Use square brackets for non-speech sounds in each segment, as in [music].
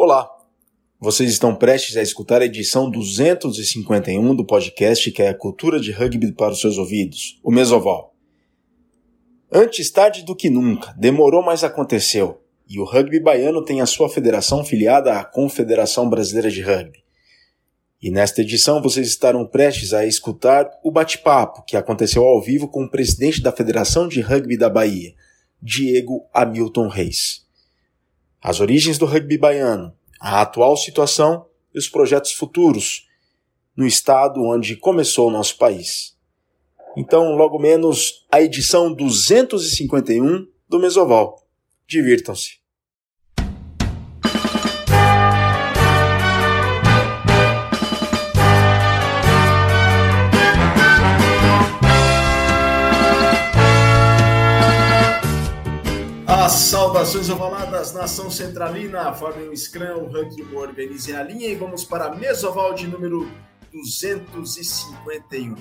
Olá! Vocês estão prestes a escutar a edição 251 do podcast que é a cultura de rugby para os seus ouvidos, o Mesoval. Antes tarde do que nunca, demorou, mas aconteceu, e o rugby baiano tem a sua federação filiada à Confederação Brasileira de Rugby. E nesta edição vocês estarão prestes a escutar o bate-papo que aconteceu ao vivo com o presidente da Federação de Rugby da Bahia, Diego Hamilton Reis. As origens do rugby baiano, a atual situação e os projetos futuros no estado onde começou o nosso país. Então, logo menos, a edição 251 do Mesoval. Divirtam-se. Saudações ovaladas, nação centralina, formem o Scrum, o Ranking organizem a linha e vamos para a Mesoval de número 251.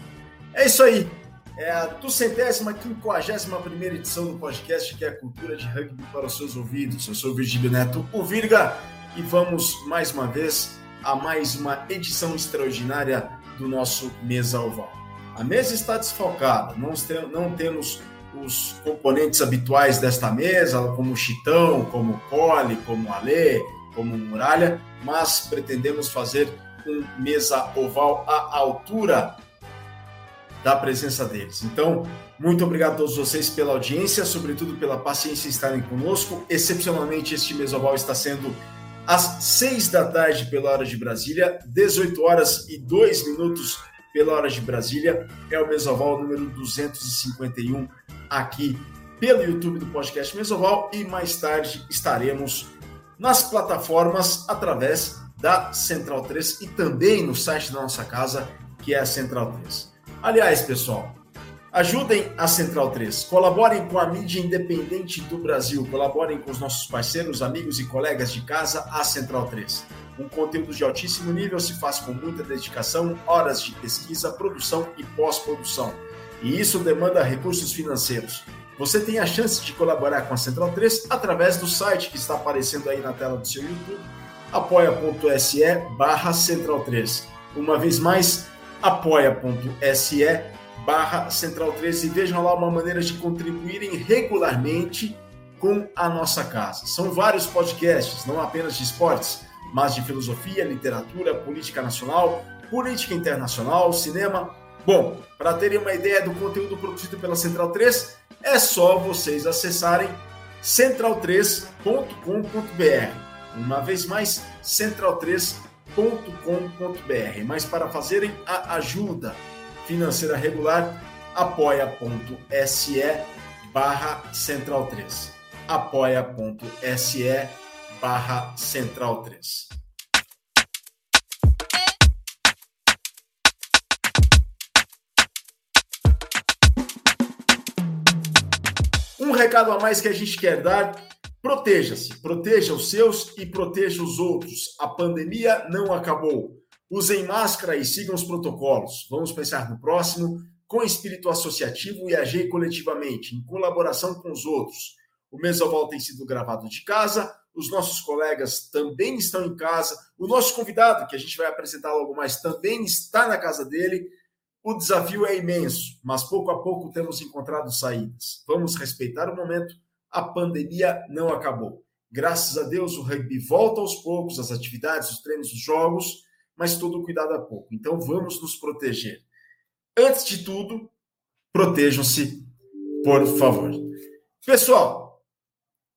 É isso aí, é a duzentésima, quinquagésima primeira edição do podcast que é a cultura de rugby para os seus ouvidos. Eu sou o Virgílio Neto, o Virga, e vamos mais uma vez a mais uma edição extraordinária do nosso Mesa Oval. A mesa está desfalcada, não, não temos os componentes habituais desta mesa, como o Chitão, como o Cole, como o Alê, como o Muralha, mas pretendemos fazer um mesa oval à altura da presença deles. Então, muito obrigado a todos vocês pela audiência, sobretudo pela paciência em estarem conosco. Excepcionalmente, este mesa oval está sendo às 6 da tarde pela hora de Brasília, 18 horas e 2 minutos pela hora de Brasília. É o Mesoval número 251 aqui pelo YouTube do podcast Mesoval e mais tarde estaremos nas plataformas através da Central 3 e também no site da nossa casa, que é a Central 3. Aliás, pessoal, ajudem a Central 3, colaborem com a mídia independente do Brasil, colaborem com os nossos parceiros, amigos e colegas de casa, a Central 3. Um conteúdo de altíssimo nível se faz com muita dedicação, horas de pesquisa, produção e pós-produção e isso demanda recursos financeiros. Você tem a chance de colaborar com a Central 3 através do site que está aparecendo aí na tela do seu YouTube, apoia.se barra Central 3. Uma vez mais, apoia.se barra Central 3 e vejam lá uma maneira de contribuírem regularmente com a nossa casa. São vários podcasts, não apenas de esportes, mas de filosofia, literatura, política nacional, política internacional, cinema, Bom, para terem uma ideia do conteúdo produzido pela Central 3, é só vocês acessarem central3.com.br. Uma vez mais, central3.com.br. Mas para fazerem a ajuda financeira regular, apoia.se barra central3. apoia.se barra central3. Um recado a mais que a gente quer dar: proteja-se, proteja os seus e proteja os outros. A pandemia não acabou. Usem máscara e sigam os protocolos. Vamos pensar no próximo com espírito associativo e agir coletivamente, em colaboração com os outros. O Mesoval tem sido gravado de casa, os nossos colegas também estão em casa, o nosso convidado, que a gente vai apresentar logo mais, também está na casa dele. O desafio é imenso, mas pouco a pouco temos encontrado saídas. Vamos respeitar o momento. A pandemia não acabou. Graças a Deus, o rugby volta aos poucos, as atividades, os treinos, os jogos, mas todo cuidado a pouco. Então vamos nos proteger. Antes de tudo, protejam-se, por favor. Pessoal,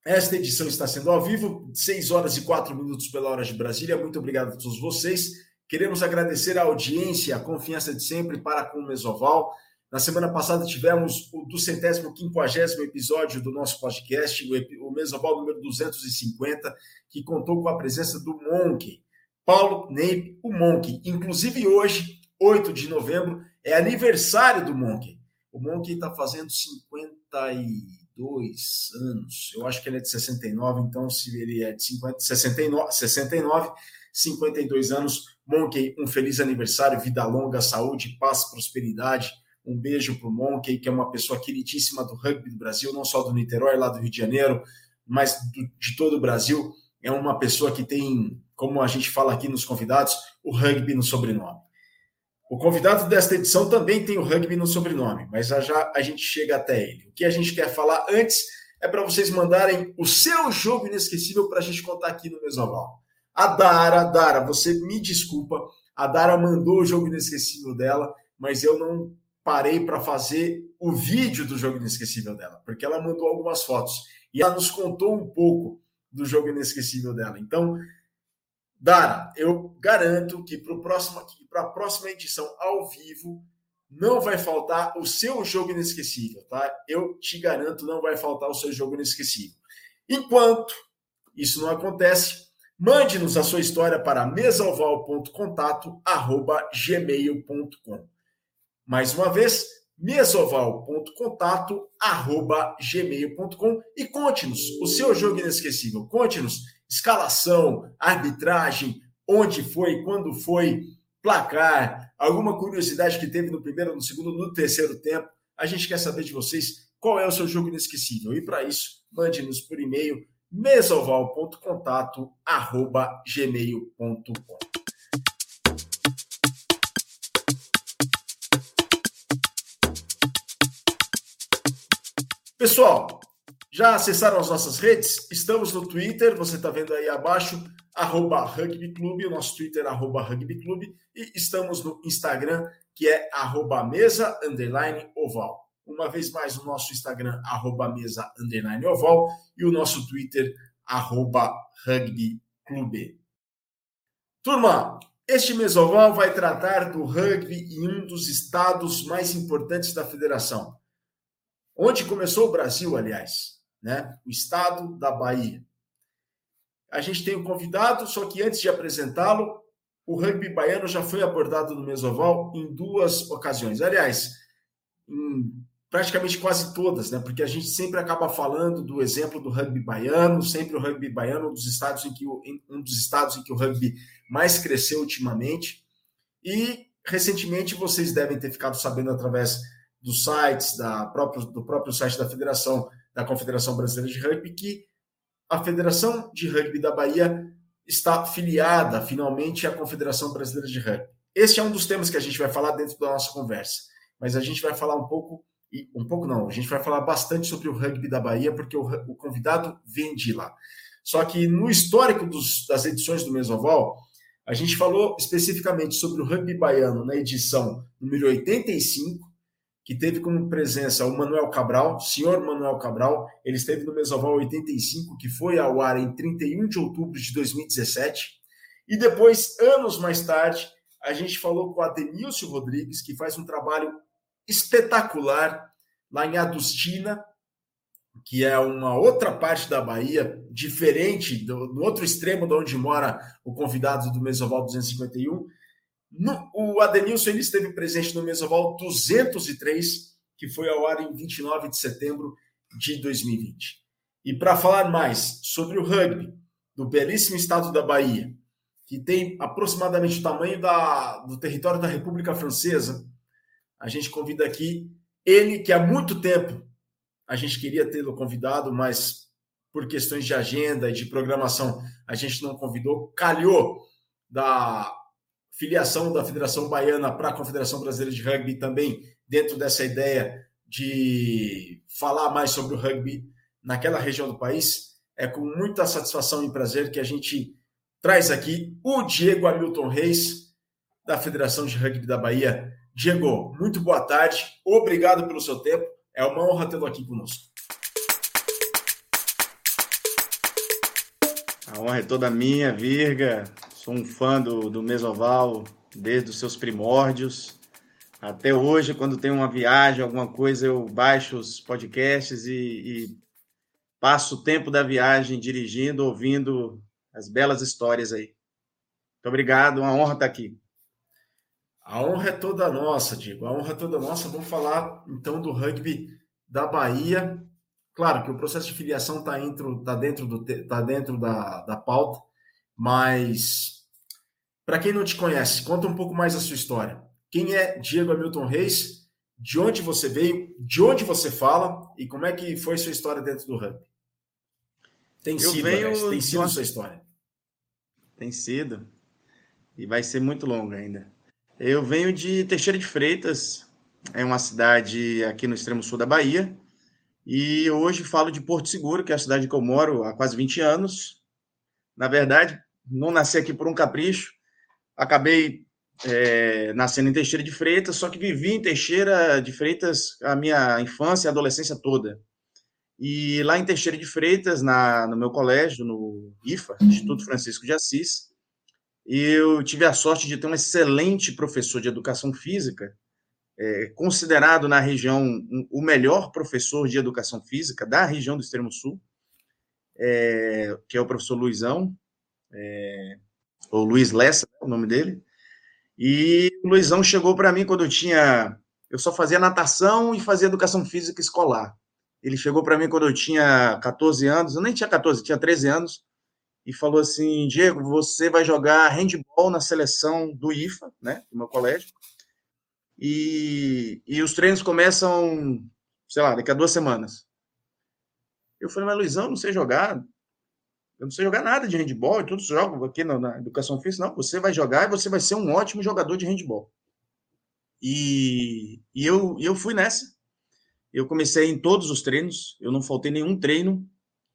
esta edição está sendo ao vivo, 6 horas e 4 minutos pela hora de Brasília. Muito obrigado a todos vocês. Queremos agradecer a audiência, a confiança de sempre para com o Mesoval. Na semana passada tivemos o do centésimo quinquagésimo episódio do nosso podcast, o Mesoval número 250, que contou com a presença do Monk, Paulo Neip, o Monk. Inclusive hoje, 8 de novembro, é aniversário do Monk. O Monk está fazendo 52 anos. Eu acho que ele é de 69, então se ele é de 50, 69, 69 52 anos. Monkey, um feliz aniversário, vida longa, saúde, paz, prosperidade. Um beijo para o Monkey, que é uma pessoa queridíssima do rugby do Brasil, não só do Niterói, lá do Rio de Janeiro, mas do, de todo o Brasil. é uma pessoa que tem, como a gente fala aqui nos convidados, o rugby no sobrenome. O convidado desta edição também tem o rugby no sobrenome, mas já, já a gente chega até ele. O que a gente quer falar antes é para vocês mandarem o seu jogo inesquecível para a gente contar aqui no Mesoval. A Dara, Dara, você me desculpa, a Dara mandou o jogo inesquecível dela, mas eu não parei para fazer o vídeo do jogo inesquecível dela, porque ela mandou algumas fotos e ela nos contou um pouco do jogo inesquecível dela. Então, Dara, eu garanto que para a próxima edição ao vivo não vai faltar o seu jogo inesquecível, tá? Eu te garanto, não vai faltar o seu jogo inesquecível. Enquanto isso não acontece, mande-nos a sua história para mesoval.contato@gmail.com. Mais uma vez, mesoval.contato@gmail.com e conte-nos o seu jogo inesquecível. Conte-nos escalação, arbitragem, onde foi, quando foi, placar, alguma curiosidade que teve no primeiro, no segundo, no terceiro tempo. A gente quer saber de vocês qual é o seu jogo inesquecível. E para isso, mande-nos por e-mail mesoval.contato@gmail.com. Pessoal, já acessaram as nossas redes? Estamos no Twitter, você está vendo aí abaixo, arroba Rugby Clube, o nosso Twitter, arroba Rugby Clube, e estamos no Instagram, que é arroba mesa, underline, oval. Uma vez mais, o nosso Instagram, arroba mesa, underline, oval, e o nosso Twitter, arroba Rugby Clube. Turma, este mesoval vai tratar do rugby em um dos estados mais importantes da federação, Onde começou o Brasil, aliás, né? O estado da Bahia. A gente tem um convidado, só que antes de apresentá-lo, o rugby baiano já foi abordado no Mesoval em duas ocasiões. Aliás, em praticamente quase todas, né? Porque a gente sempre acaba falando do exemplo do rugby baiano, sempre o rugby baiano um dos estados em que o, um dos estados em que o rugby mais cresceu ultimamente. E recentemente vocês devem ter ficado sabendo através dos sites, da próprio, do próprio site da Federação, da Confederação Brasileira de Rugby, que a Federação de Rugby da Bahia está filiada finalmente à Confederação Brasileira de Rugby. Este é um dos temas que a gente vai falar dentro da nossa conversa, mas a gente vai falar um pouco, e um pouco não, a gente vai falar bastante sobre o rugby da Bahia, porque o, o convidado vem de lá. Só que no histórico dos, das edições do Mesoval, a gente falou especificamente sobre o rugby baiano na edição número 85, que teve como presença o Manuel Cabral, senhor Manuel Cabral, ele esteve no Mesoval 85, que foi ao ar em 31 de outubro de 2017. E depois, anos mais tarde, a gente falou com o Adenilson Rodrigues, que faz um trabalho espetacular lá em Adustina, que é uma outra parte da Bahia, diferente do, do outro extremo de onde mora o convidado do Mesoval 251 no, o Adenilson ele esteve presente no Mesoval 203, que foi ao ar em 29 de setembro de 2020. E para falar mais sobre o rugby do belíssimo estado da Bahia, que tem aproximadamente o tamanho da, do território da República Francesa, a gente convida aqui ele, que há muito tempo a gente queria tê-lo convidado, mas por questões de agenda e de programação a gente não convidou, calhou da filiação da Federação Baiana para a Confederação Brasileira de Rugby também dentro dessa ideia de falar mais sobre o rugby naquela região do país. É com muita satisfação e prazer que a gente traz aqui o Diego Hamilton Reis, da Federação de Rugby da Bahia. Diego, muito boa tarde, obrigado pelo seu tempo, é uma honra tê-lo aqui conosco. A honra é toda minha, Virga. Sou um fã do, do Mesoval desde os seus primórdios. Até hoje, quando tem uma viagem, alguma coisa, eu baixo os podcasts e, e passo o tempo da viagem dirigindo, ouvindo as belas histórias aí. Muito obrigado, uma honra estar aqui. A honra é toda nossa, Diego. A honra é toda nossa. Vamos falar então do rugby da Bahia. Claro que o processo de filiação está dentro, tá dentro, do, tá dentro da, da pauta, mas, para quem não te conhece, conta um pouco mais a sua história. Quem é Diego Hamilton Reis? De onde você veio? De onde você fala? E como é que foi sua história dentro do rugby? Tem sido, venho... tem sido sua história. Tem sido. E vai ser muito longo ainda. Eu venho de Teixeira de Freitas, é uma cidade aqui no extremo sul da Bahia. E hoje falo de Porto Seguro, que é a cidade que eu moro há quase 20 anos. Na verdade, não nasci aqui por um capricho. Acabei é, nascendo em Teixeira de Freitas, só que vivi em Teixeira de Freitas a minha infância e adolescência toda. E lá em Teixeira de Freitas, na, no meu colégio, no IFA, Instituto Francisco de Assis, eu tive a sorte de ter um excelente professor de educação física, é, considerado na região um, o melhor professor de educação física da região do Extremo Sul, é, que é o professor Luizão, é, ou Luiz Lessa, o nome dele. E o Luizão chegou para mim quando eu tinha. Eu só fazia natação e fazia educação física escolar. Ele chegou para mim quando eu tinha 14 anos, eu nem tinha 14, tinha 13 anos, e falou assim: Diego, você vai jogar handball na seleção do IFA, né, do meu colégio, e, e os treinos começam, sei lá, daqui a duas semanas. Eu falei, mas Luizão, não sei jogar, eu não sei jogar nada de handball, todos jogam aqui na, na, educação física. Não, você vai jogar e você vai ser um ótimo jogador de handball. E, e eu, eu fui nessa. Eu comecei em todos os treinos, eu não faltei nenhum treino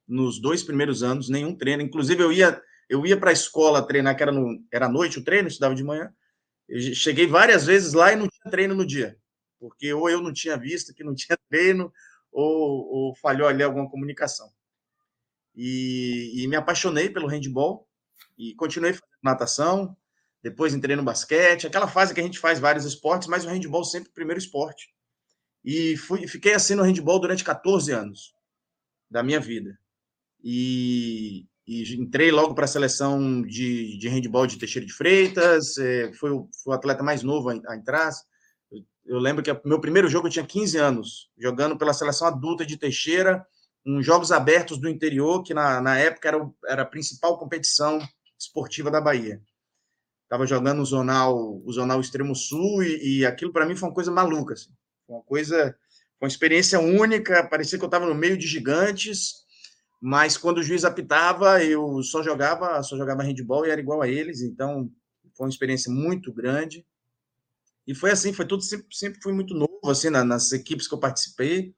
nos dois primeiros anos, nenhum treino. Inclusive, eu ia eu ia para a escola treinar, que era, no, era à noite o treino, estudava de manhã. Eu cheguei várias vezes lá e não tinha treino no dia, porque ou eu não tinha visto que não [laughs] tinha treino, ou, ou falhou ali alguma comunicação. E, e, me apaixonei pelo handball e continuei fazendo natação. Depois entrei no basquete, aquela fase que a gente faz vários esportes, mas o handball sempre o primeiro esporte. E fui, fiquei assim no handball durante 14 anos da minha vida. E, e entrei logo para a seleção de, de handball de Teixeira de Freitas, é, foi, o, foi o atleta mais novo a, a entrar. Eu, eu lembro que meu primeiro jogo eu tinha 15 anos, jogando pela seleção adulta de Teixeira, um Jogos Abertos do Interior, que na, na época era, era a principal competição esportiva da Bahia. Estava jogando o Zonal, o Zonal Extremo Sul, e, e aquilo para mim foi uma coisa maluca. Assim. Uma coisa, uma experiência única, parecia que eu estava no meio de gigantes, mas quando o juiz apitava, eu só jogava, só jogava handball e era igual a eles, então foi uma experiência muito grande. E foi assim, foi tudo sempre, sempre fui muito novo assim nas equipes que eu participei.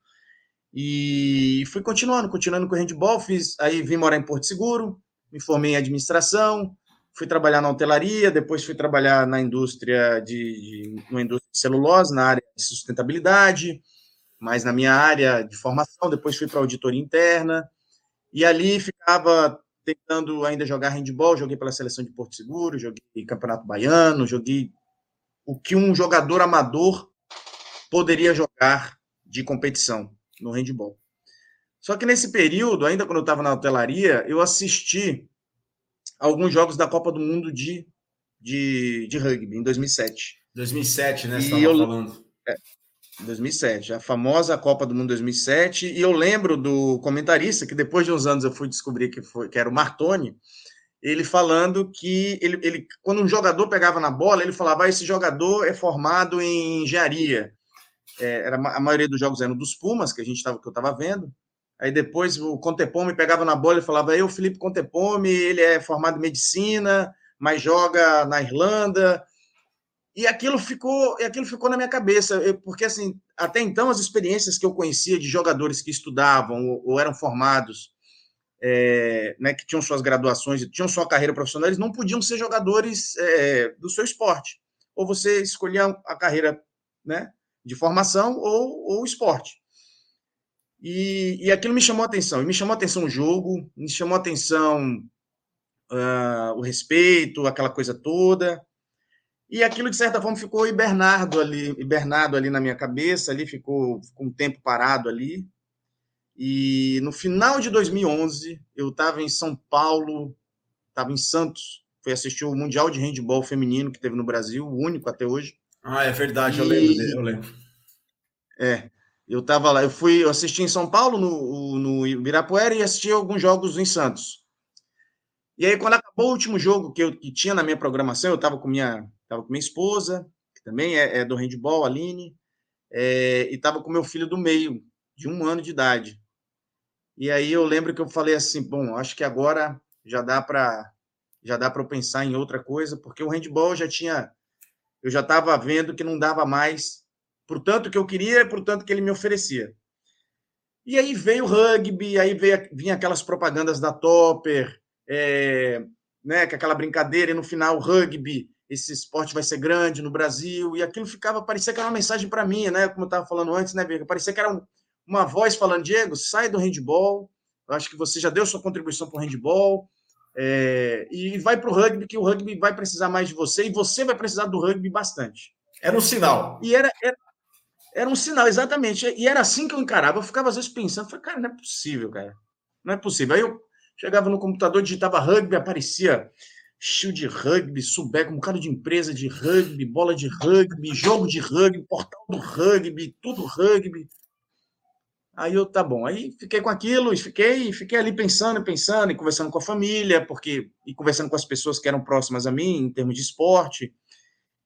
E fui continuando, continuando com o handball, fiz, aí vim morar em Porto Seguro, me formei em administração, fui trabalhar na hotelaria, depois fui trabalhar na indústria de, de uma indústria de celulose, na área de sustentabilidade, mas na minha área de formação, depois fui para auditoria interna, e ali ficava tentando ainda jogar handball, joguei pela seleção de Porto Seguro, joguei Campeonato Baiano, joguei o que um jogador amador poderia jogar de competição no handball. Só que nesse período, ainda quando eu estava na hotelaria, eu assisti alguns jogos da Copa do Mundo de, de, de rugby, em 2007. 2007, né? Você e eu, falando. É, 2007, a famosa Copa do Mundo 2007. E eu lembro do comentarista, que depois de uns anos eu fui descobrir que, foi, que era o Martoni, ele falando que ele, ele, quando um jogador pegava na bola, ele falava: ah, esse jogador é formado em engenharia é, era, a maioria dos jogos eram dos Pumas, que a gente tava, que eu estava vendo. Aí depois o Contepome pegava na bola e falava: Eu, Felipe Contepome, ele é formado em medicina, mas joga na Irlanda. E aquilo ficou, aquilo ficou na minha cabeça, porque assim, até então as experiências que eu conhecia de jogadores que estudavam ou, ou eram formados, é, né, que tinham suas graduações, tinham sua carreira profissional, eles não podiam ser jogadores é, do seu esporte. Ou você escolhia a carreira, né, de formação ou, ou esporte. E, e aquilo me chamou a atenção. E me chamou a atenção o jogo, me chamou a atenção uh, o respeito, aquela coisa toda. E aquilo, de certa forma, ficou hibernado ali, hibernado ali na minha cabeça, ali ficou com um tempo parado ali. E no final de 2011, eu estava em São Paulo, estava em Santos, fui assistir o Mundial de Handball Feminino que teve no Brasil, o único até hoje. Ah, é verdade, e... eu lembro, eu lembro. É, eu tava lá, eu fui, eu assisti em São Paulo, no, no Ibirapuera, e assisti alguns jogos em Santos. E aí, quando acabou o último jogo que eu que tinha na minha programação, eu estava com minha, tava com minha esposa, que também é, é do handball, Aline, é, e estava com meu filho do meio, de um ano de idade. E aí eu lembro que eu falei assim, bom, acho que agora já dá para já dá para pensar em outra coisa, porque o handball já tinha eu já estava vendo que não dava mais por tanto que eu queria e por que ele me oferecia. E aí veio o rugby, aí veio, vinha aquelas propagandas da Topper, é, né, com aquela brincadeira, e no final o rugby, esse esporte vai ser grande no Brasil, e aquilo ficava, parecia que era uma mensagem para mim, né, como eu estava falando antes, né, Vega? Parecia que era um, uma voz falando, Diego, sai do handball, eu acho que você já deu sua contribuição para o handball, é, e vai para o rugby, que o rugby vai precisar mais de você, e você vai precisar do rugby bastante. Era um sinal. E era, era, era um sinal, exatamente. E era assim que eu encarava. Eu ficava às vezes pensando, falei, cara, não é possível, cara. Não é possível. Aí eu chegava no computador, digitava rugby, aparecia shield de rugby, subeco, um bocado de empresa de rugby, bola de rugby, jogo de rugby, portal do rugby, tudo rugby. Aí eu, tá bom. Aí fiquei com aquilo, e fiquei, fiquei ali pensando, pensando, e conversando com a família, porque e conversando com as pessoas que eram próximas a mim, em termos de esporte.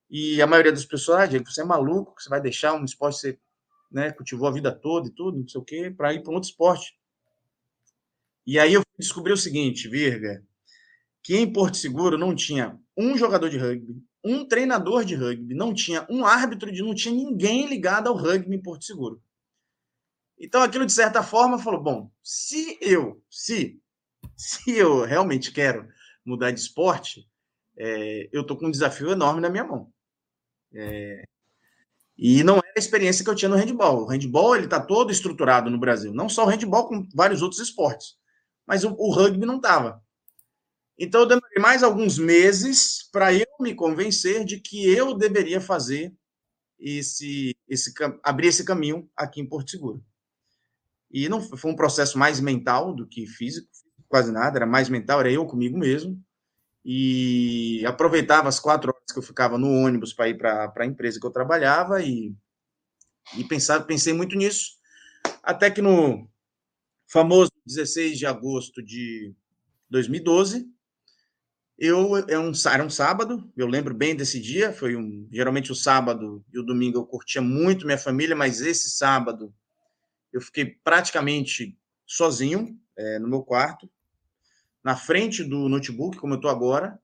E a maioria das pessoas, ah, Diego, você é maluco, você vai deixar um esporte que você né, cultivou a vida toda e tudo, não sei o quê, para ir para um outro esporte. E aí eu descobri o seguinte, Virga, que em Porto Seguro não tinha um jogador de rugby, um treinador de rugby, não tinha um árbitro de, não tinha ninguém ligado ao rugby em Porto Seguro. Então aquilo de certa forma falou, bom, se eu, se, se eu realmente quero mudar de esporte, é, eu tô com um desafio enorme na minha mão. É, e não era a experiência que eu tinha no handball. O handball ele está todo estruturado no Brasil, não só o handball, com vários outros esportes. Mas o, o rugby não estava. Então eu demorei mais alguns meses para eu me convencer de que eu deveria fazer esse, esse abrir esse caminho aqui em Porto Seguro. E não foi um processo mais mental do que físico, quase nada, era mais mental, era eu comigo mesmo e aproveitava as quatro horas que eu ficava no ônibus para ir para a empresa que eu trabalhava e, e pensava, pensei muito nisso, até que no famoso 16 de agosto de 2012, eu é um, era um sábado, eu lembro bem desse dia, foi um geralmente o sábado e o domingo eu curtia muito minha família, mas esse sábado eu fiquei praticamente sozinho é, no meu quarto, na frente do notebook, como eu estou agora,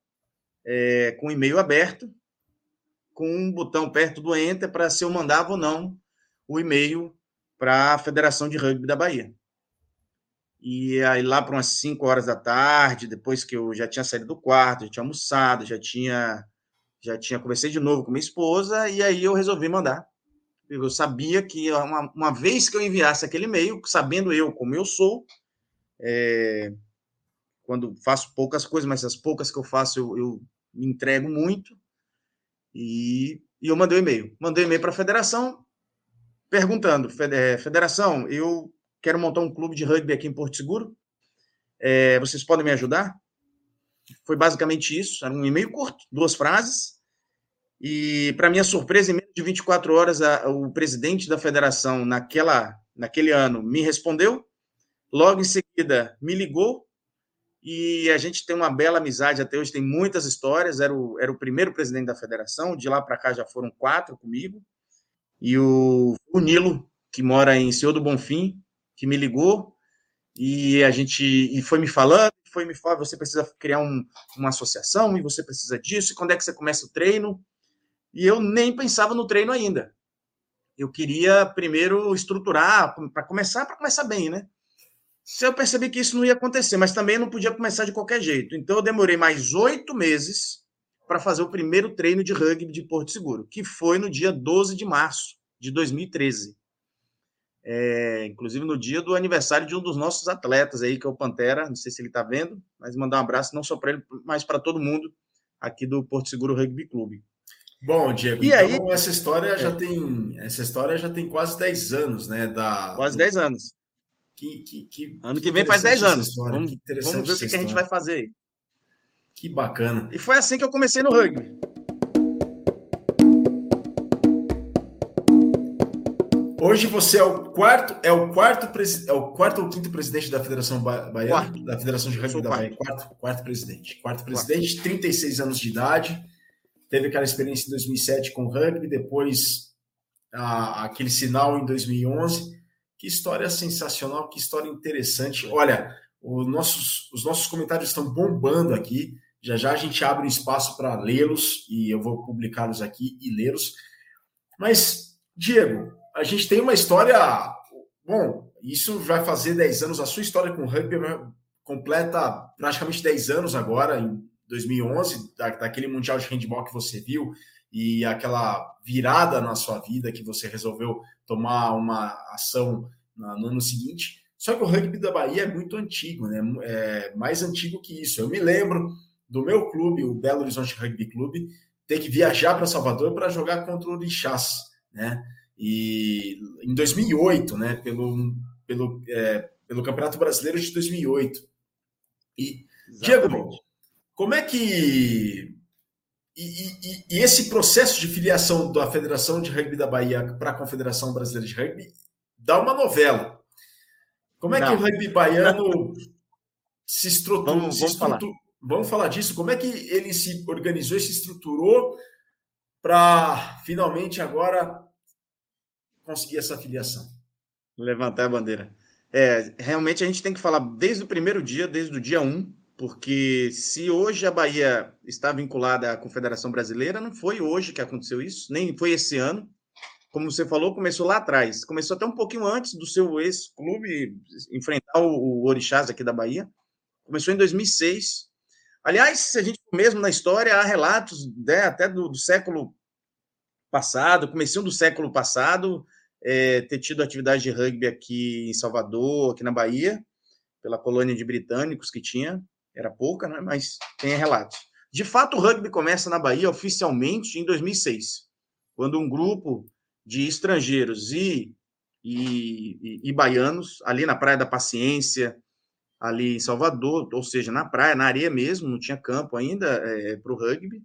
é, com o e-mail aberto, com um botão perto do Enter para se eu mandava ou não o e-mail para a Federação de Rugby da Bahia. E aí lá para umas 5 horas da tarde, depois que eu já tinha saído do quarto, já tinha almoçado, já tinha já tinha conversei de novo com minha esposa e aí eu resolvi mandar. Eu sabia que uma, uma vez que eu enviasse aquele e-mail, sabendo eu como eu sou, é, quando faço poucas coisas, mas as poucas que eu faço eu, eu me entrego muito. E, e eu mandei um e-mail. Mandei um e-mail para a federação perguntando: é, Federação, eu quero montar um clube de rugby aqui em Porto Seguro. É, vocês podem me ajudar? Foi basicamente isso. Era um e-mail curto, duas frases. E, para minha surpresa, em menos de 24 horas, a, o presidente da federação, naquela, naquele ano, me respondeu. Logo em seguida, me ligou e a gente tem uma bela amizade até hoje, tem muitas histórias. Era o, era o primeiro presidente da federação, de lá para cá já foram quatro comigo. E o, o Nilo, que mora em Senhor do Bonfim, que me ligou e a gente e foi me falando, foi me falando, você precisa criar um, uma associação e você precisa disso, e quando é que você começa o treino? E eu nem pensava no treino ainda. Eu queria primeiro estruturar para começar, para começar bem, né? se eu percebi que isso não ia acontecer, mas também não podia começar de qualquer jeito. Então eu demorei mais oito meses para fazer o primeiro treino de rugby de Porto Seguro, que foi no dia 12 de março de 2013. É, inclusive no dia do aniversário de um dos nossos atletas aí, que é o Pantera, não sei se ele está vendo, mas mandar um abraço não só para ele, mas para todo mundo aqui do Porto Seguro Rugby Clube. Bom, Diego, e então aí, essa história é. já tem essa história já tem quase 10 anos, né, da Quase 10 anos. Que, que, que, ano que vem faz 10 anos. Vamos, vamos ver o que, que, a gente vai fazer aí. Que bacana. E foi assim que eu comecei no rugby. Hoje você é o quarto, é o quarto, é o quarto ou quinto presidente da Federação Baiana, quarto. da Federação de Rugby da Bahia. Quarto, quarto presidente. Quarto presidente, quarto. 36 anos de idade. Teve aquela experiência em 2007 com o rugby, depois a, aquele sinal em 2011 Que história sensacional, que história interessante. Olha, os nossos, os nossos comentários estão bombando aqui. Já já a gente abre um espaço para lê-los e eu vou publicá-los aqui e lê-los. Mas, Diego, a gente tem uma história. Bom, isso vai fazer 10 anos. A sua história com o rugby completa praticamente 10 anos agora, em 2011, daquele Mundial de Handball que você viu e aquela virada na sua vida que você resolveu tomar uma ação no ano seguinte. Só que o rugby da Bahia é muito antigo, né? É mais antigo que isso. Eu me lembro do meu clube, o Belo Horizonte Rugby Clube, ter que viajar para Salvador para jogar contra o Orixás, né? E em 2008, né? Pelo, pelo, é, pelo Campeonato Brasileiro de 2008. E, Exatamente. Diego, como é que. E, e, e, esse processo de filiação da Federação de Rugby da Bahia para a Confederação Brasileira de Rugby dá uma novela. Como é Não. que o rugby baiano se estruturou? Vamos, se vamos, falar. vamos falar disso. Como é que ele se organizou e se estruturou para finalmente agora conseguir essa filiação? Levantar a bandeira. É, realmente a gente tem que falar desde o primeiro dia, desde o dia 1, porque se hoje a Bahia está vinculada à Confederação Brasileira, não foi hoje que aconteceu isso, nem foi esse ano. Como você falou, começou lá atrás. Começou até um pouquinho antes do seu ex-clube enfrentar o, Orixás aqui da Bahia. Começou em 2006. Aliás, se a gente mesmo na história, há relatos né, até do, do século passado, comecinho do século passado, é, ter tido atividade de rugby aqui em Salvador, aqui na Bahia, pela colônia de britânicos que tinha, era pouca, né? mas tem relatos. De fato, o rugby começa na Bahia oficialmente em 2006, quando um grupo de estrangeiros e, e, e, e baianos, ali na Praia da Paciência, ali em Salvador, ou seja, na praia, na areia mesmo, não tinha campo ainda é, para o rugby,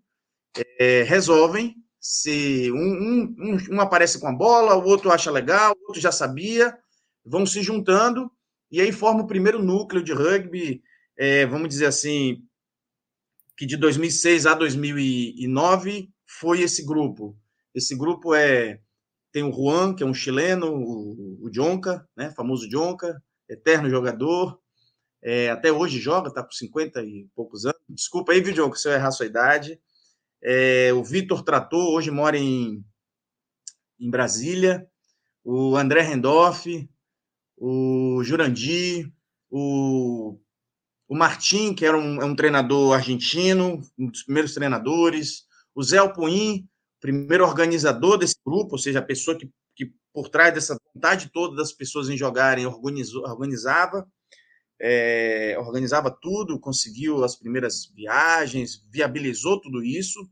é, resolvem se um, um, um, aparece com a bola, o outro acha legal, o outro já sabia, vão se juntando e aí forma o primeiro núcleo de rugby, é, vamos dizer assim, que de 2006 a 2009 foi esse grupo. Esse grupo é tem o Juan, que é um chileno, o, o Jonca, né, famoso Jonca, eterno jogador, é, até hoje joga, está com 50 e poucos anos. Desculpa aí, viu, Jonca, se eu errar a sua idade. É, o Vitor Trator, hoje mora em, em Brasília. O André Rendorf, o Jurandir, o, o Martim, que era um, é um treinador argentino, um dos primeiros treinadores. O Zé Alpuim, primeiro organizador desse grupo, ou seja, a pessoa que, que por trás dessa vontade toda das pessoas em jogarem organizava é, organizava tudo, conseguiu as primeiras viagens, viabilizou tudo isso,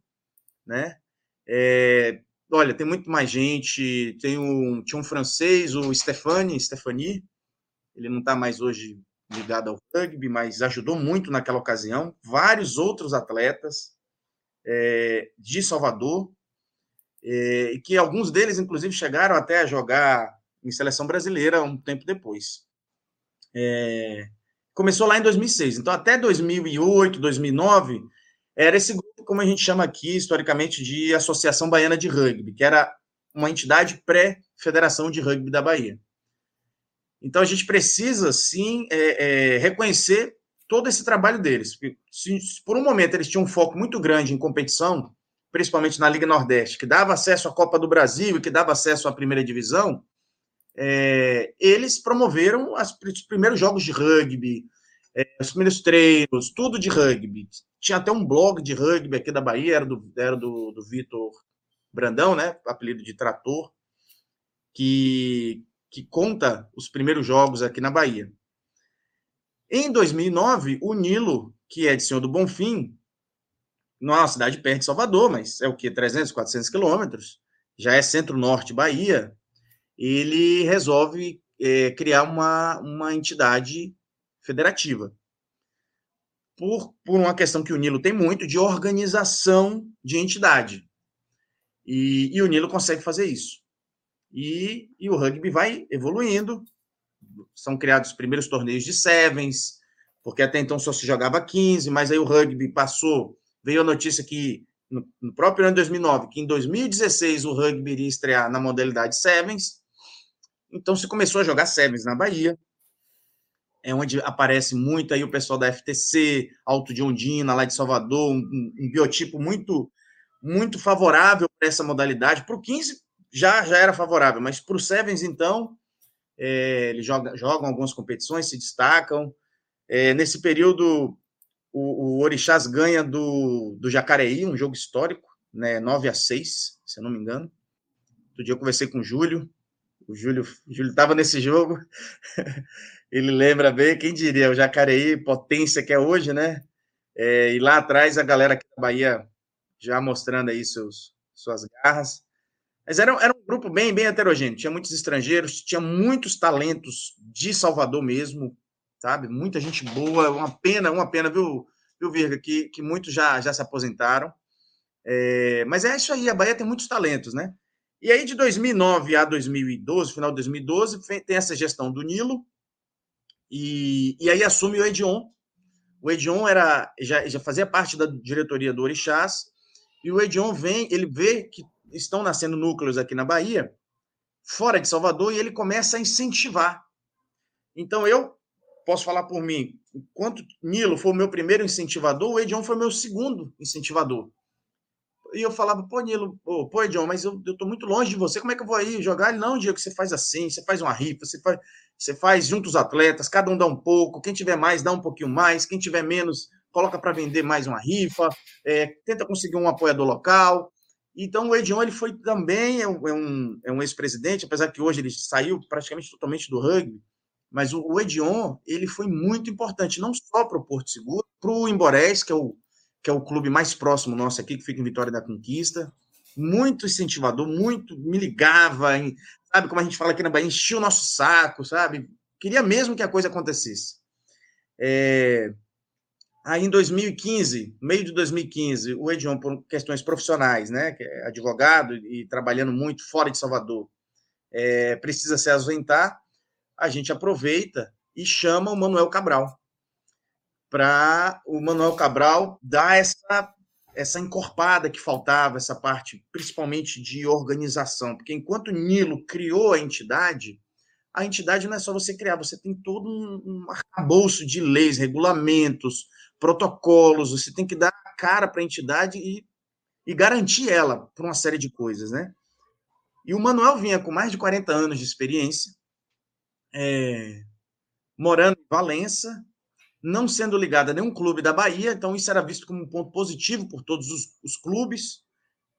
né? É, olha, tem muito mais gente, tem um, tinha um francês, o Stefani, Stefani, ele não está mais hoje ligado ao rugby, mas ajudou muito naquela ocasião, vários outros atletas é, de Salvador, é, que alguns deles, inclusive, chegaram até a jogar em seleção brasileira um tempo depois. É, começou lá em 2006. Então, até 2008, 2009, era esse grupo, como a gente chama aqui, historicamente, de Associação Baiana de Rugby, que era uma entidade pré-Federação de Rugby da Bahia. Então, a gente precisa, sim, é, é, reconhecer todo esse trabalho deles. Se, se, por um momento eles tinham um foco muito grande em competição, principalmente na Liga Nordeste, que dava acesso à Copa do Brasil e que dava acesso à primeira divisão, é, eles promoveram as, os primeiros jogos de rugby, é, os primeiros treinos, tudo de rugby. Tinha até um blog de rugby aqui da Bahia, era do, era do, do Vitor Brandão, né? Apelido de Trator, que, que conta os primeiros jogos aqui na Bahia. Em 2009, o Nilo, que é de Senhor do Bonfim, não é uma cidade perto de Salvador, mas é o que? 300, 400 quilômetros, já é centro-norte Bahia, ele resolve é, criar uma, uma entidade federativa. Por, por uma questão que o Nilo tem muito de organização de entidade. E, e o Nilo consegue fazer isso. E, e o rugby vai evoluindo. São criados os primeiros torneios de sevens, porque até então só se jogava 15, mas aí o rugby passou. Veio a notícia que no, no próprio ano de 2009, que em 2016 o rugby iria estrear na modalidade sevens, Então se começou a jogar Sevens na Bahia, é onde aparece muito aí o pessoal da FTC, Alto de Ondina, lá de Salvador, um, um biotipo muito muito favorável para essa modalidade. Para o 15 já, já era favorável, mas para o Sevens, então, é, eles jogam, jogam algumas competições, se destacam. É, nesse período, o, o Orixás ganha do, do Jacareí, um jogo histórico, né, 9 a 6, se eu não me engano. Outro dia eu conversei com o Júlio, o Júlio estava nesse jogo, [laughs] ele lembra bem, quem diria, o Jacareí, potência que é hoje, né? É, e lá atrás a galera aqui da Bahia já mostrando aí seus, suas garras. Mas era, era um grupo bem, bem heterogêneo, tinha muitos estrangeiros, tinha muitos talentos de Salvador mesmo, sabe? Muita gente boa, uma pena, uma pena, viu, viu Virga, que, que muitos já, já se aposentaram. É, mas é isso aí, a Bahia tem muitos talentos, né? E aí, de 2009 a 2012, final de 2012, tem essa gestão do Nilo, e, e aí assume o Edion. O Edion era, já, já fazia parte da diretoria do Orixás, e o Edion vem, ele vê que estão nascendo núcleos aqui na Bahia, fora de Salvador, e ele começa a incentivar. Então, eu posso falar por mim, enquanto Nilo foi o meu primeiro incentivador, o Edion foi meu segundo incentivador. E eu falava, pô, Nilo, pô, pô Edion, mas eu, eu tô muito longe de você, como é que eu vou aí jogar? Ele, não, Diego, você faz assim, você faz uma rifa, você faz, você faz junto os atletas, cada um dá um pouco, quem tiver mais, dá um pouquinho mais, quem tiver menos, coloca para vender mais uma rifa, é, tenta conseguir um apoiador local. Então, o Edion ele foi também é um, é um, é um ex-presidente, apesar que hoje ele saiu praticamente totalmente do rugby, mas o, o Edion ele foi muito importante, não só para o Porto Seguro, para o Imborés, que é o, que é o clube mais próximo nosso aqui, que fica em Vitória da Conquista, muito incentivador, muito, me ligava, em, sabe, como a gente fala aqui na Bahia, enchia o nosso saco, sabe? Queria mesmo que a coisa acontecesse. É, Aí, em 2015, meio de 2015, o Edion, por questões profissionais, né, que é advogado e trabalhando muito fora de Salvador, é, precisa se ausentar, a gente aproveita e chama o Manuel Cabral para o Manuel Cabral dar essa essa encorpada que faltava, essa parte principalmente de organização, porque enquanto Nilo criou a entidade, a entidade não é só você criar, você tem todo um, um arcabouço de leis, regulamentos, protocolos, você tem que dar cara para a entidade e, e garantir ela para uma série de coisas, né? E o Manuel vinha com mais de 40 anos de experiência, é, morando em Valença, não sendo ligado a nenhum clube da Bahia, então isso era visto como um ponto positivo por todos os, os clubes,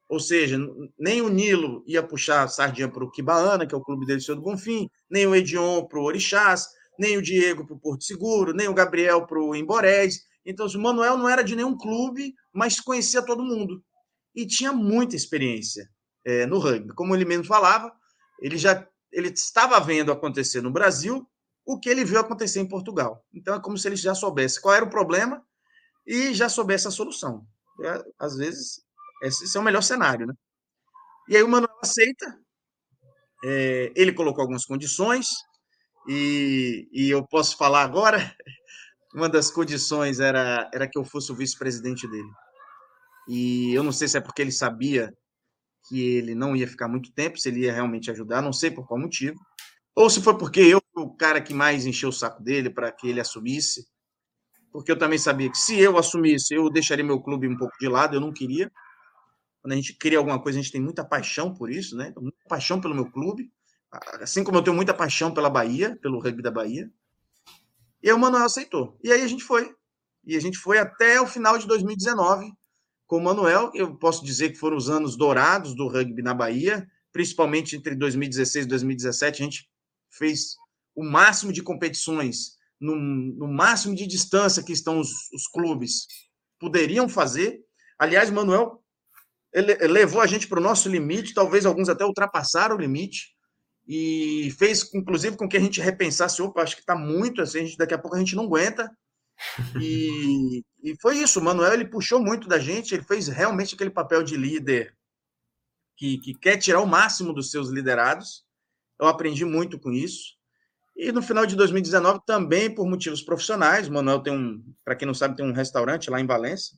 ou seja, nem o Nilo ia puxar a sardinha para o Quibaana, que é o clube dele, do Bonfim, nem o Edion para o Orixás, nem o Diego para o Porto Seguro, nem o Gabriel para o Emborés. Então, o Manuel não era de nenhum clube, mas conhecia todo mundo. E tinha muita experiência é, no rugby. Como ele mesmo falava, ele já ele estava vendo acontecer no Brasil o que ele viu acontecer em Portugal. Então, é como se ele já soubesse qual era o problema e já soubesse a solução. É, às vezes, esse é o melhor cenário, né? E aí o Manuel aceita, é, ele colocou algumas condições, e, e eu posso falar agora [laughs] uma das condições era, era que eu fosse o vice-presidente dele. E eu não sei se é porque ele sabia que ele não ia ficar muito tempo, se ele ia realmente ajudar, não sei por qual motivo. Ou se foi porque eu o cara que mais encheu o saco dele para que ele assumisse. Porque eu também sabia que se eu assumisse, eu deixaria meu clube um pouco de lado, eu não queria. Quando a gente cria alguma coisa, a gente tem muita paixão por isso, né? Muita paixão pelo meu clube. Assim como eu tenho muita paixão pela Bahia, pelo rugby da Bahia. E aí o Manuel aceitou. E aí a gente foi. E a gente foi até o final de 2019 com o Manuel. Eu posso dizer que foram os anos dourados do rugby na Bahia, principalmente entre 2016 e 2017. A gente fez o máximo de competições, no, no máximo de distância que estão os, os clubes poderiam fazer. Aliás, Manuel ele levou a gente para o nosso limite, talvez alguns até ultrapassaram o limite e fez, inclusive, com que a gente repensasse, opa, acho que está muito assim, gente, daqui a pouco a gente não aguenta. E, e foi isso, o Manuel ele puxou muito da gente, ele fez realmente aquele papel de líder que, que quer tirar o máximo dos seus liderados. Eu aprendi muito com isso. E no final de 2019, também por motivos profissionais, Manuel tem um, para quem não sabe, tem um restaurante lá em Valência.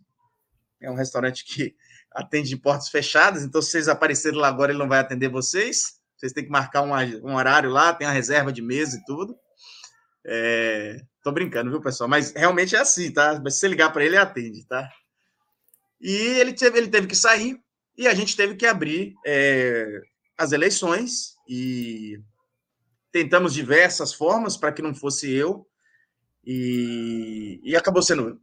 É um restaurante que [laughs] atende de portas fechadas, então se vocês aparecerem lá agora, ele não vai atender vocês Vocês têm que marcar um, um horário lá, tem a reserva de mesa e tudo. É, tô brincando, viu, pessoal? Mas realmente é assim, tá? Mas se você ligar para ele, ele atende, tá? E ele teve, ele teve que sair e a gente teve que abrir é, as eleições e tentamos diversas formas para que não fosse eu e, e acabou sendo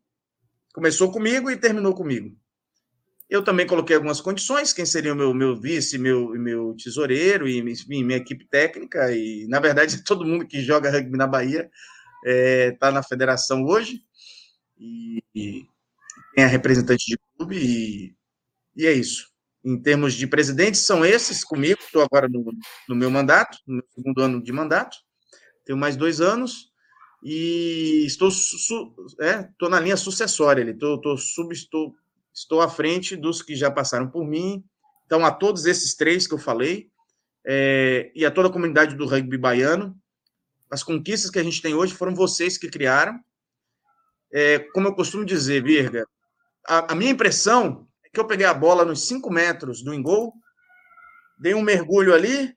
começou comigo e terminou comigo. Eu também coloquei algumas condições, quem seria o meu, meu vice, meu, meu tesoureiro e enfim, minha equipe técnica, e na verdade [laughs] todo mundo que joga rugby na Bahia está é, tá na federação hoje, e, e, a representante de clube, e, e é isso. Em termos de presidentes, são esses comigo, estou agora no, no meu mandato, no segundo ano de mandato, tenho mais dois anos, e estou, su, é, na linha sucessória, estou, estou, sub, estou, estou à frente dos que já passaram por mim. Então, a todos esses três que eu falei, é, e a toda a comunidade do rugby baiano, as conquistas que a gente tem hoje foram vocês que criaram. É, como eu costumo dizer, Virga, a, a, minha impressão que eu peguei a bola nos 5 metros do engol, dei um mergulho ali,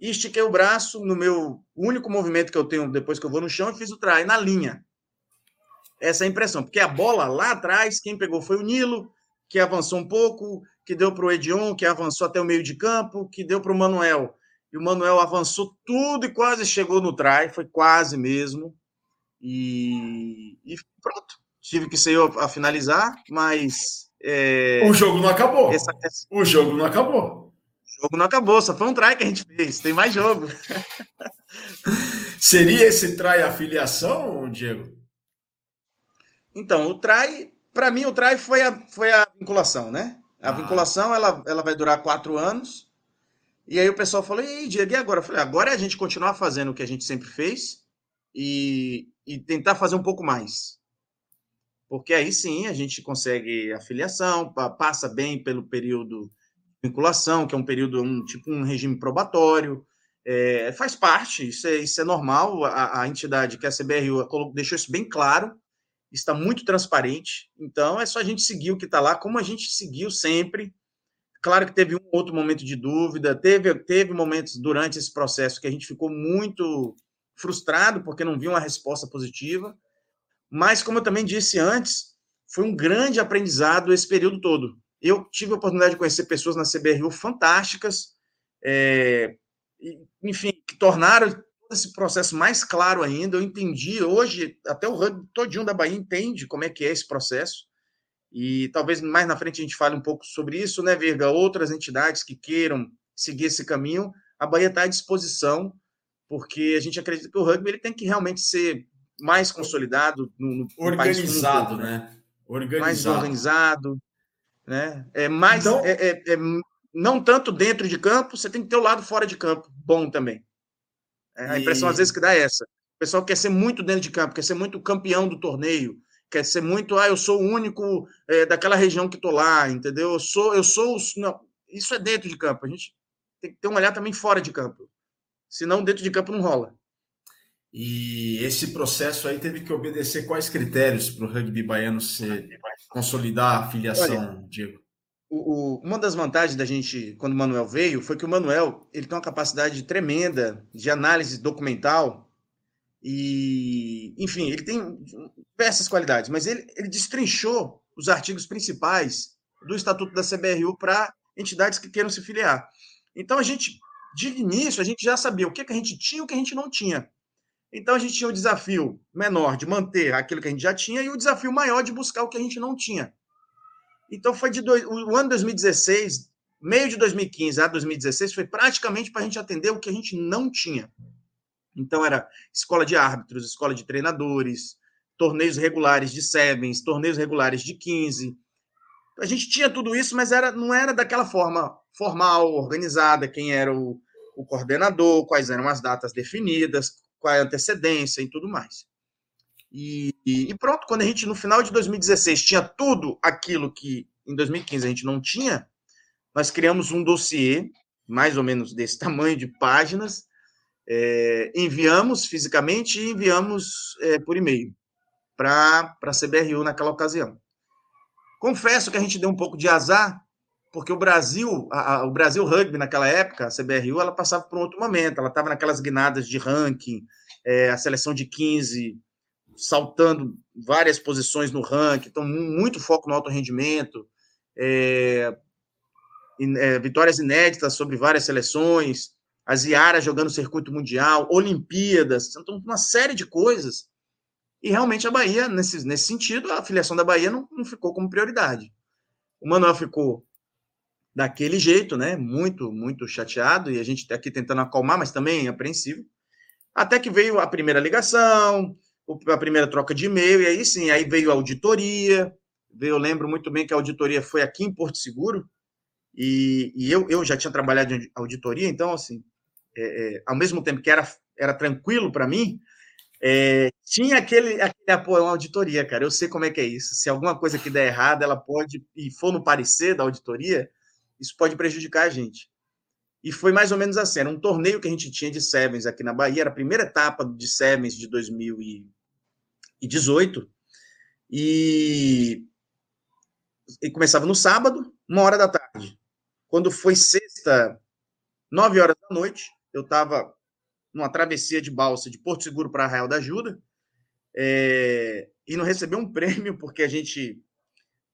e estiquei o braço no meu único movimento que eu tenho depois que eu vou no chão e fiz o try na linha. Essa é a impressão, porque a bola lá atrás, quem pegou foi o Nilo, que avançou um pouco, que deu para o Edion, que avançou até o meio de campo, que deu para o Manuel. E o Manuel avançou tudo e quase chegou no try, foi quase mesmo. E, e pronto. Tive que ser eu a finalizar, mas. É... O jogo não acabou. Essa. O jogo não acabou. O jogo não acabou, só foi um try que a gente fez. Tem mais jogo. [laughs] Seria esse try a filiação, Diego? Então, o try, para mim, o try foi a, foi a vinculação, né? A ah. vinculação ela, ela vai durar quatro anos. E aí o pessoal falou: e Diego, e agora? Eu falei: agora é a gente continuar fazendo o que a gente sempre fez e, e tentar fazer um pouco mais. Porque aí sim a gente consegue a filiação, passa bem pelo período vinculação, que é um período, um, tipo um regime probatório, é, faz parte, isso é, isso é normal, a, a entidade que é a CBRU deixou isso bem claro, está muito transparente, então é só a gente seguir o que está lá, como a gente seguiu sempre. Claro que teve um outro momento de dúvida, teve, teve momentos durante esse processo que a gente ficou muito frustrado porque não viu uma resposta positiva, mas como eu também disse antes, foi um grande aprendizado esse período todo. Eu tive a oportunidade de conhecer pessoas na CBRU fantásticas, é, enfim, que tornaram esse processo mais claro ainda. Eu entendi, hoje, até o rugby todinho da Bahia entende como é que é esse processo. E talvez mais na frente a gente fale um pouco sobre isso, né, Virga? Outras entidades que queiram seguir esse caminho, a Bahia está à disposição, porque a gente acredita que o rugby ele tem que realmente ser mais consolidado no, no organizado, país, né? Organizado. Mais organizado, né? É mais então... é, é, é, não tanto dentro de campo, você tem que ter o lado fora de campo bom também. É, a impressão e... às vezes que dá é essa. O pessoal quer ser muito dentro de campo, quer ser muito campeão do torneio, quer ser muito, ah, eu sou o único é, daquela região que estou lá, entendeu? Eu sou, eu sou, não, isso é dentro de campo. A gente tem que ter um olhar também fora de campo. Senão dentro de campo não rola. E esse processo aí teve que obedecer quais critérios para o rugby baiano ser consolidar a filiação, Olha, Diego? O, o, uma das vantagens da gente, quando o Manuel veio, foi que o Manuel ele tem uma capacidade tremenda de análise documental e, enfim, ele tem diversas qualidades, mas ele, ele destrinchou os artigos principais do Estatuto da CBRU para entidades que queiram se filiar. Então, a gente, de início, a gente já sabia o que, que a gente tinha e o que a gente não tinha. Então a gente tinha o desafio menor de manter aquilo que a gente já tinha e o desafio maior de buscar o que a gente não tinha. Então foi de dois, o ano 2016, meio de 2015 a 2016 foi praticamente para a gente atender o que a gente não tinha. Então era escola de árbitros, escola de treinadores, torneios regulares de sevens, torneios regulares de 15. A gente tinha tudo isso, mas era, não era daquela forma formal, organizada, quem era o, o coordenador, quais eram as datas definidas, qual é a antecedência e tudo mais. E, e, pronto, quando a gente, no final de 2016, tinha tudo aquilo que em 2015 a gente não tinha, nós criamos um dossiê, mais ou menos desse [laughs] tamanho de páginas, é, enviamos fisicamente e enviamos é, por e-mail para a CBRU naquela ocasião. Confesso que a gente deu um pouco de azar, porque o Brasil, a, a, o Brasil Rugby naquela época, a CBRU, ela passava por um outro momento, ela estava naquelas guinadas de ranking, é, a seleção de 15 saltando várias posições no ranking, então muito foco no alto rendimento, é, é, vitórias inéditas sobre várias seleções, as Iara jogando circuito mundial, Olimpíadas, então uma série de coisas. E realmente a Bahia, nesse, nesse sentido, a filiação da Bahia não, não ficou como prioridade. O Manuel ficou daquele jeito, né? Muito, muito chateado, e a gente está aqui tentando acalmar, mas também apreensivo. Até que veio a primeira ligação, a primeira troca de e-mail, e aí sim, aí veio a auditoria. Eu lembro muito bem que a auditoria foi aqui em Porto Seguro, e, e eu, eu já tinha trabalhado em auditoria, então, assim, é, é, ao mesmo tempo que era, era tranquilo para mim, é, tinha aquele, aquele apoio à auditoria, cara. Eu sei como é que é isso. Se alguma coisa que der errado, ela pode, e for no parecer da auditoria, isso pode prejudicar a gente. E foi mais ou menos assim: era um torneio que a gente tinha de Sevens aqui na Bahia, era a primeira etapa de Sevens de 2018. E, e começava no sábado, uma hora da tarde. Quando foi sexta, nove horas da noite, eu estava numa travessia de balsa de Porto Seguro para Arraial da Ajuda, é, e não recebeu um [laughs] prêmio porque a gente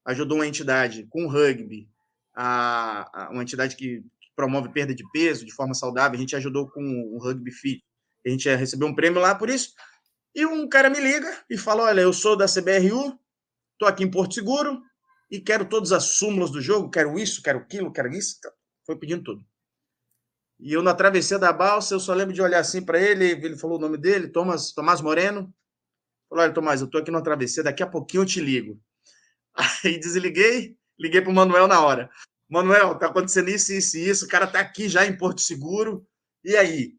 ajudou uma entidade com rugby, a, a uma entidade que promove perda de peso de forma saudável, a gente ajudou com o Rugby Fit, a gente recebeu um prêmio lá por isso, e um cara me liga e fala, olha, eu sou da CBRU, estou aqui em Porto Seguro e quero todas as súmulas do jogo, quero isso, quero aquilo, quero isso, foi pedindo tudo. E eu, na travessia da balsa, eu só lembro de olhar assim para ele, ele falou o nome dele, Thomas, Tomás Moreno. Falou: Olha, Tomás, eu tô aqui na travessia, daqui a pouquinho eu te ligo. [laughs] Aí desliguei, liguei pro Manuel na hora. Manuel, tá acontecendo isso, isso e isso, o cara tá aqui já em Porto Seguro. E aí?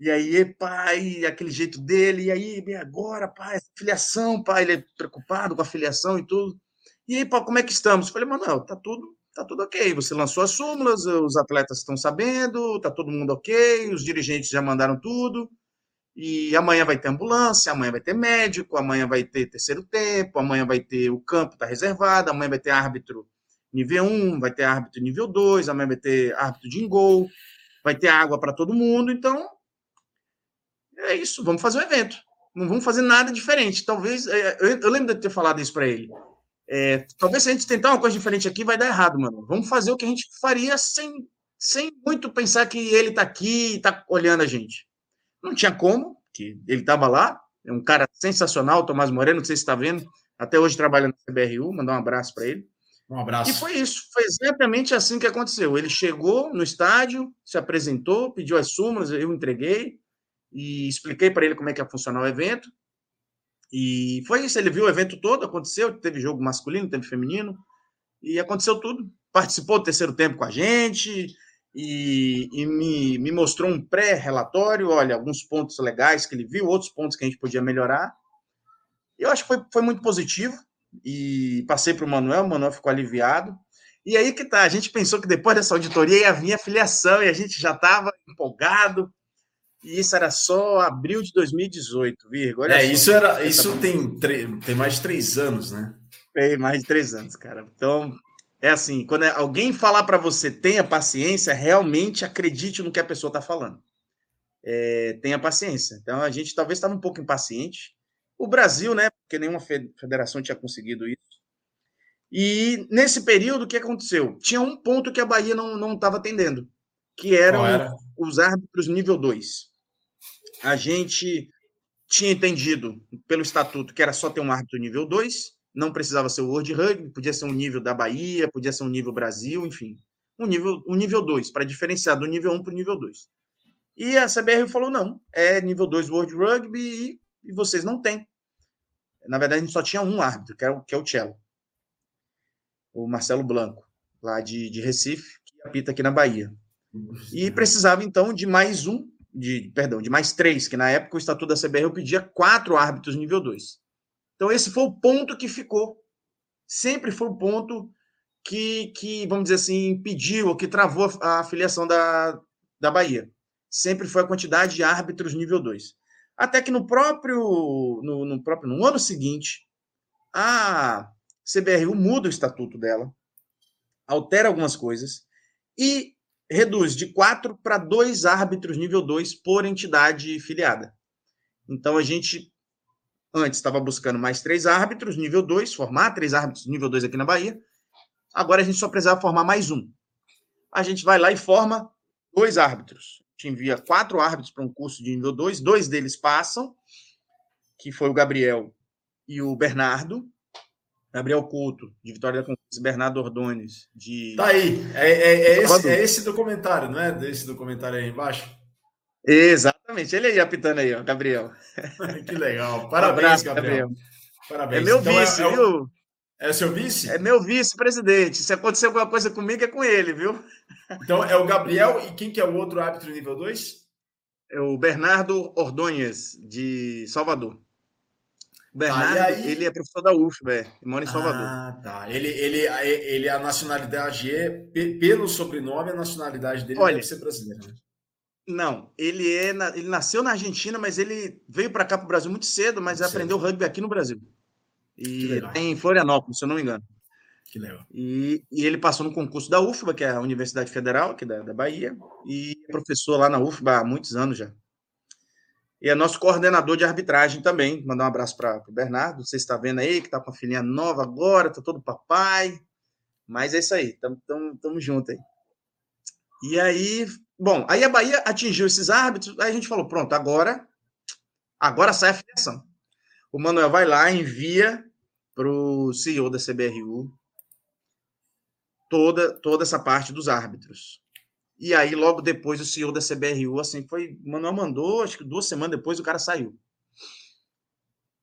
E aí, pai, aquele jeito dele, e aí, agora, pai, filiação, pai, ele é preocupado com a filiação e tudo. E aí, pai, como é que estamos? Falei, Manuel, tá tudo tá tudo ok. Você lançou as súmulas, os atletas estão sabendo, tá todo mundo ok, os dirigentes já mandaram tudo. E amanhã vai ter ambulância, amanhã vai ter médico, amanhã vai ter terceiro tempo, amanhã vai ter o campo tá reservado, amanhã vai ter árbitro nível 1, vai ter árbitro nível 2, amanhã vai ter árbitro de gol, vai ter água para todo mundo. Então, é isso, vamos fazer o um evento. Não vamos fazer nada diferente. Talvez, é, eu lembro de ter falado isso para ele. É, talvez se a gente tentar uma coisa diferente aqui, vai dar errado, mano. Vamos fazer o que a gente faria sem, sem muito pensar que ele tá aqui e tá olhando a gente. Não tinha como, que ele tava lá. É um cara sensacional, Tomás Moreno, não sei se está vendo. Até hoje trabalhando na CBRU, mandar um abraço para ele. Um abraço. E foi isso, foi exatamente assim que aconteceu. Ele chegou no estádio, se apresentou, pediu as súmulas, eu entreguei e expliquei para ele como é que ia funcionar o evento. E foi isso, ele viu o evento todo, aconteceu, teve jogo masculino, teve feminino, e aconteceu tudo. Participou do terceiro tempo com a gente e, e me, me mostrou um pré-relatório, olha, alguns pontos legais que ele viu, outros pontos que a gente podia melhorar. Eu acho que foi, foi muito positivo e passei para o Manuel, o Manuel ficou aliviado. E aí que tá, a gente pensou que depois dessa auditoria ia vir a filiação e a gente já estava empolgado, e isso era só abril de 2018, Virgo. é, só. isso, era, isso tem, tem mais de três anos, né? Tem mais de três anos, cara. Então, é assim, quando alguém falar para você tenha paciência, realmente acredite no que a pessoa está falando. É, tenha paciência. Então, a gente talvez estava um pouco impaciente. O Brasil, né? Porque nenhuma federação tinha conseguido isso. E nesse período, o que aconteceu? Tinha um ponto que a Bahia não estava atendendo, que eram era? os árbitros nível 2 a gente tinha entendido pelo estatuto que era só ter um árbitro nível 2, não precisava ser o World Rugby, podia ser um nível da Bahia, podia ser um nível Brasil, enfim. Um nível, um nível 2, para diferenciar do nível 1 um para o nível 2. E a CBR falou: não, é nível 2 World Rugby e, e, vocês não têm. Na verdade, a gente só tinha um árbitro, que é o, que é o Cello, o Marcelo Blanco, lá de, de Recife, que apita aqui na Bahia. E precisava, então, de mais um de, perdão, de mais três, que na época o estatuto da CBR pedia quatro árbitros nível 2. Então esse foi o ponto que ficou. Sempre foi o ponto que, que vamos dizer assim, impediu ou que travou a afiliação da, da Bahia. Sempre foi a quantidade de árbitros nível 2. Até que no próprio, no, no próprio no ano seguinte, a CBRU muda o estatuto dela altera algumas coisas e reduz de quatro para dois árbitros nível 2 por entidade filiada. Então a gente antes estava buscando mais três árbitros nível 2, formar três árbitros nível 2 aqui na Bahia. Agora a gente só precisava formar mais um. A gente vai lá e forma dois árbitros. A gente envia quatro árbitros para um curso de nível 2, dois deles passam, que foi o Gabriel e o Bernardo. Gabriel Couto, de Vitória da Conquista, Bernardo Ordones, de. Tá aí. É, é, é, esse, é esse documentário, não é? Desse documentário aí embaixo? Exatamente. Ele aí apitando aí, ó, Gabriel. [laughs] que legal. Parabéns, um abraço, Gabriel. Gabriel. Parabéns. É meu então, é, vice, é, viu? É seu vice? É meu vice-presidente. Se acontecer alguma coisa comigo, é com ele, viu? Então é o Gabriel e quem que é o outro árbitro nível 2? É o Bernardo Ordonhas, de Salvador. Bernardo, ah, aí... ele é professor da UFB, é, mora em Salvador. Ah, tá. Ele, ele, ele, a nacionalidade é, pelo sobrenome, a nacionalidade dele Olha, deve ser brasileira, né? Não, ele é, ele nasceu na Argentina, mas ele veio para cá para o Brasil muito cedo, mas muito aprendeu cedo. rugby aqui no Brasil. E em Florianópolis, se eu não me engano. Que legal. E, e, ele passou no concurso da UFBA, que é a Universidade Federal aqui da, da Bahia, e é professor lá na UFBA há muitos anos já. E é nosso coordenador de arbitragem também. Mandar um abraço para o Bernardo. Você está vendo aí que está com a filhinha nova agora, está todo papai. Mas é isso aí, estamos juntos aí. E aí, bom, aí a Bahia atingiu esses árbitros, aí a gente falou: pronto, agora, agora sai a filiação. O Manuel vai lá, envia para o CEO da CBRU toda, toda essa parte dos árbitros. E aí, logo depois, o CEO da CBRU, assim, foi. Manuel mandou, acho que duas semanas depois o cara saiu.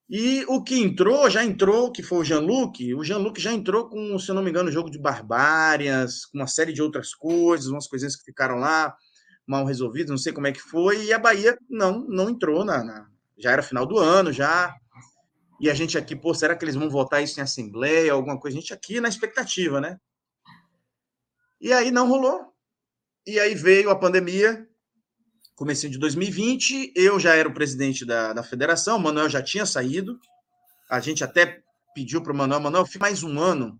E o que entrou, já entrou, que foi o Jean-Luc, o Jean-Luc já entrou com, se eu não me engano, um jogo de barbárias, com uma série de outras coisas, umas coisinhas que ficaram lá mal resolvidas, não sei como é que foi, e a Bahia não, não entrou na, na já era final do ano, já. E a gente aqui, pô, será que eles vão votar isso em assembleia, alguma coisa? A gente aqui na expectativa, né? E aí não rolou. E aí veio a pandemia, comecinho de 2020, eu já era o presidente da, da federação, o Manuel já tinha saído, a gente até pediu para o Manuel, Manuel, fica mais um ano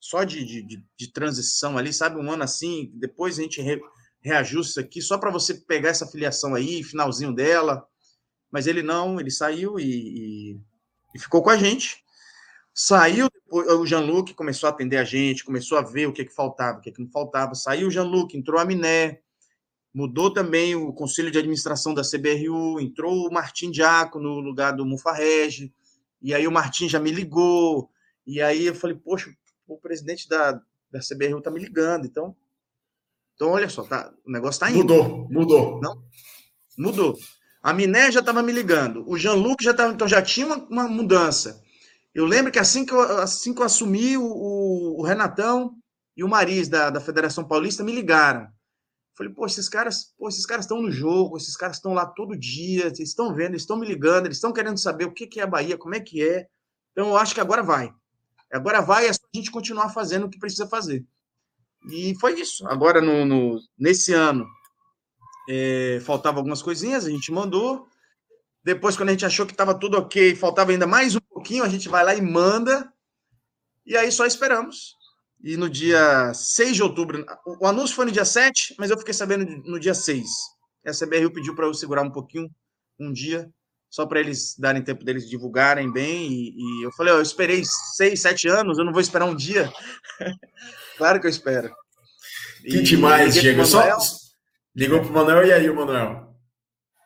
só de, de, de, transição ali, sabe? Um ano assim, depois a gente re, reajusta aqui, só para você pegar essa filiação aí, finalzinho dela. Mas ele não, ele saiu e, e, e ficou com a gente. Saiu depois, o Jean-Luc começou a atender a gente, começou a ver o que, que faltava, o que, que não faltava. Saiu o Jean-Luc, entrou a Miné, mudou também o conselho de administração da CBRU, entrou o Martim Diaco no lugar do Mufarrege, e aí o Martim já me ligou, e aí eu falei, poxa, o presidente da, da CBRU tá me ligando, então. Então, olha só, tá, o negócio tá indo. Mudou, mudou. Não? Mudou. A Miné já estava me ligando, o Jean-Luc já estava, então já tinha uma, uma mudança. Eu lembro que assim que eu, assim que eu assumi, o, o, o Renatão e o Maris, da, da Federação Paulista, me ligaram. Falei, pô, esses caras, pô, esses caras estão no jogo, esses caras estão lá todo dia, eles estão vendo, estão me ligando, eles estão querendo saber o que, que é a Bahia, como é que é. Então, eu acho que agora vai. Agora vai, é só a gente continuar fazendo o que precisa fazer. E foi isso. Agora, no, no nesse ano, é, faltava algumas coisinhas, a gente mandou. Depois, quando a gente achou que estava tudo ok, faltava ainda mais um pouquinho, a gente vai lá e manda. E aí só esperamos. E no dia 6 de outubro, o anúncio foi no dia 7, mas eu fiquei sabendo no dia 6. A CBRU pediu para eu segurar um pouquinho, um dia, só para eles darem tempo deles divulgarem bem. E, e eu falei, ó, eu esperei 6, 7 anos, eu não vou esperar um dia. [laughs] claro que eu espero. Que e demais, Diego. Só ligou para o Manuel e aí o Manuel?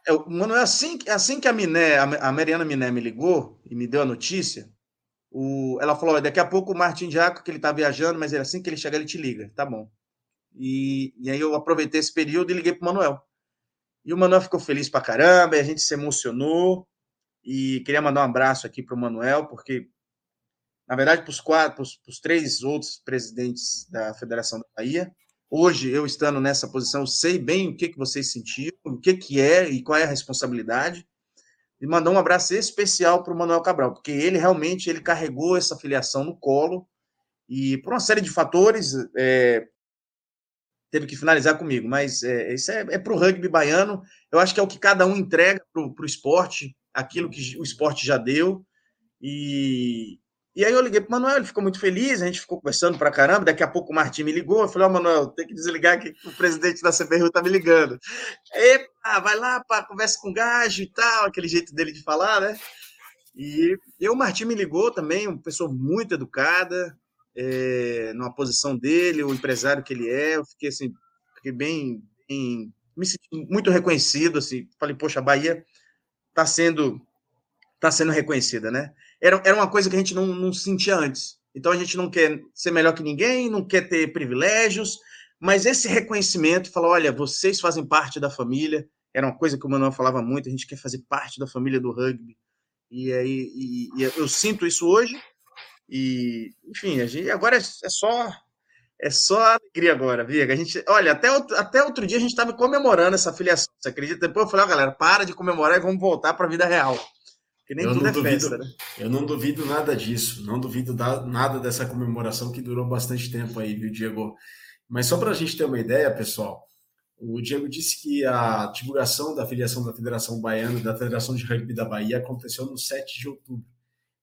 É, o Manuel, assim, assim que a Miné, a Mariana Miné me ligou e me deu a notícia, o, ela falou: daqui a pouco o Martin Jaco, que ele está viajando, mas assim que ele chegar, ele te liga. Tá bom. E, e aí eu aproveitei esse período e liguei para o Manuel. E o Manuel ficou feliz pra caramba, a gente se emocionou. E queria mandar um abraço aqui para o Manuel, porque, na verdade, para os quatro, para os três outros presidentes da Federação da Bahia, Hoje, eu estando nessa posição, sei bem o que, que vocês sentiram, o que, que é e qual é a responsabilidade. E mandar um abraço especial para o Manuel Cabral, porque ele realmente ele carregou essa filiação no colo e, por uma série de fatores, é, teve que finalizar comigo. Mas é, isso é, é para o rugby baiano. Eu acho que é o que cada um entrega para o esporte, aquilo que o esporte já deu. E, E aí eu liguei para o Manuel, ele ficou muito feliz, a gente ficou conversando para caramba. Daqui a pouco o Martim me ligou, eu falei, ó, oh, Manuel, tem que desligar que o presidente da CBRU tá me ligando. Epa, vai lá, pá, conversa com o gajo e tal, aquele jeito dele de falar, né? E, e o Martim me ligou também, uma pessoa muito educada, é, numa posição dele, o empresário que ele é, eu fiquei assim, fiquei bem, bem me senti muito reconhecido, assim, falei, poxa, a Bahia está sendo, tá sendo reconhecida, né? Era, era uma coisa que a gente não, não sentia antes. Então a gente não quer ser melhor que ninguém, não quer ter privilégios, mas esse reconhecimento, falar, olha, vocês fazem parte da família, era uma coisa que o Manuel falava muito, a gente quer fazer parte da família do rugby. E aí e, e eu sinto isso hoje. E, enfim, a gente, agora é, é só é só alegria agora, Viga. A gente, olha, até, até outro dia a gente estava comemorando essa filiação. Você acredita? Depois eu falei, ó, galera, para de comemorar e vamos voltar para a vida real. Nem eu tudo é duvido, festa, né? Eu não duvido nada disso. Não duvido da, nada dessa comemoração que durou bastante tempo aí, viu, Diego? Mas só para a gente ter uma ideia, pessoal, o Diego disse que a divulgação da filiação da Federação Baiana, da Federação de Rugby da Bahia, aconteceu no 7 de outubro.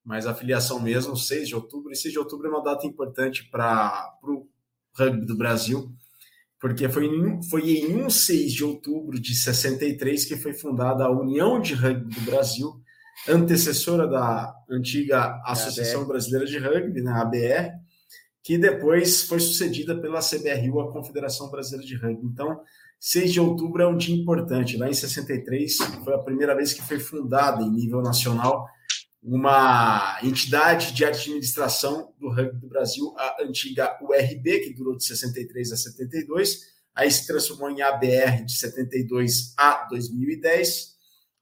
Mas a filiação mesmo, 6 de outubro, e 6 de outubro é uma data importante para o rugby do Brasil, porque foi em, foi em 1 6 de outubro de 63 que foi fundada a União de Rugby do Brasil, antecessora da antiga Associação Brasileira de Rugby, né, ABR, que depois foi sucedida pela CBRU, a Confederação Brasileira de Rugby. Então, 6 de outubro é um dia importante. Lá em 63 foi a primeira vez que foi fundada em nível nacional uma entidade de administração do rugby do Brasil, a antiga URB, que durou de 63 a 72, aí se transformou em ABR de 72 a 2010,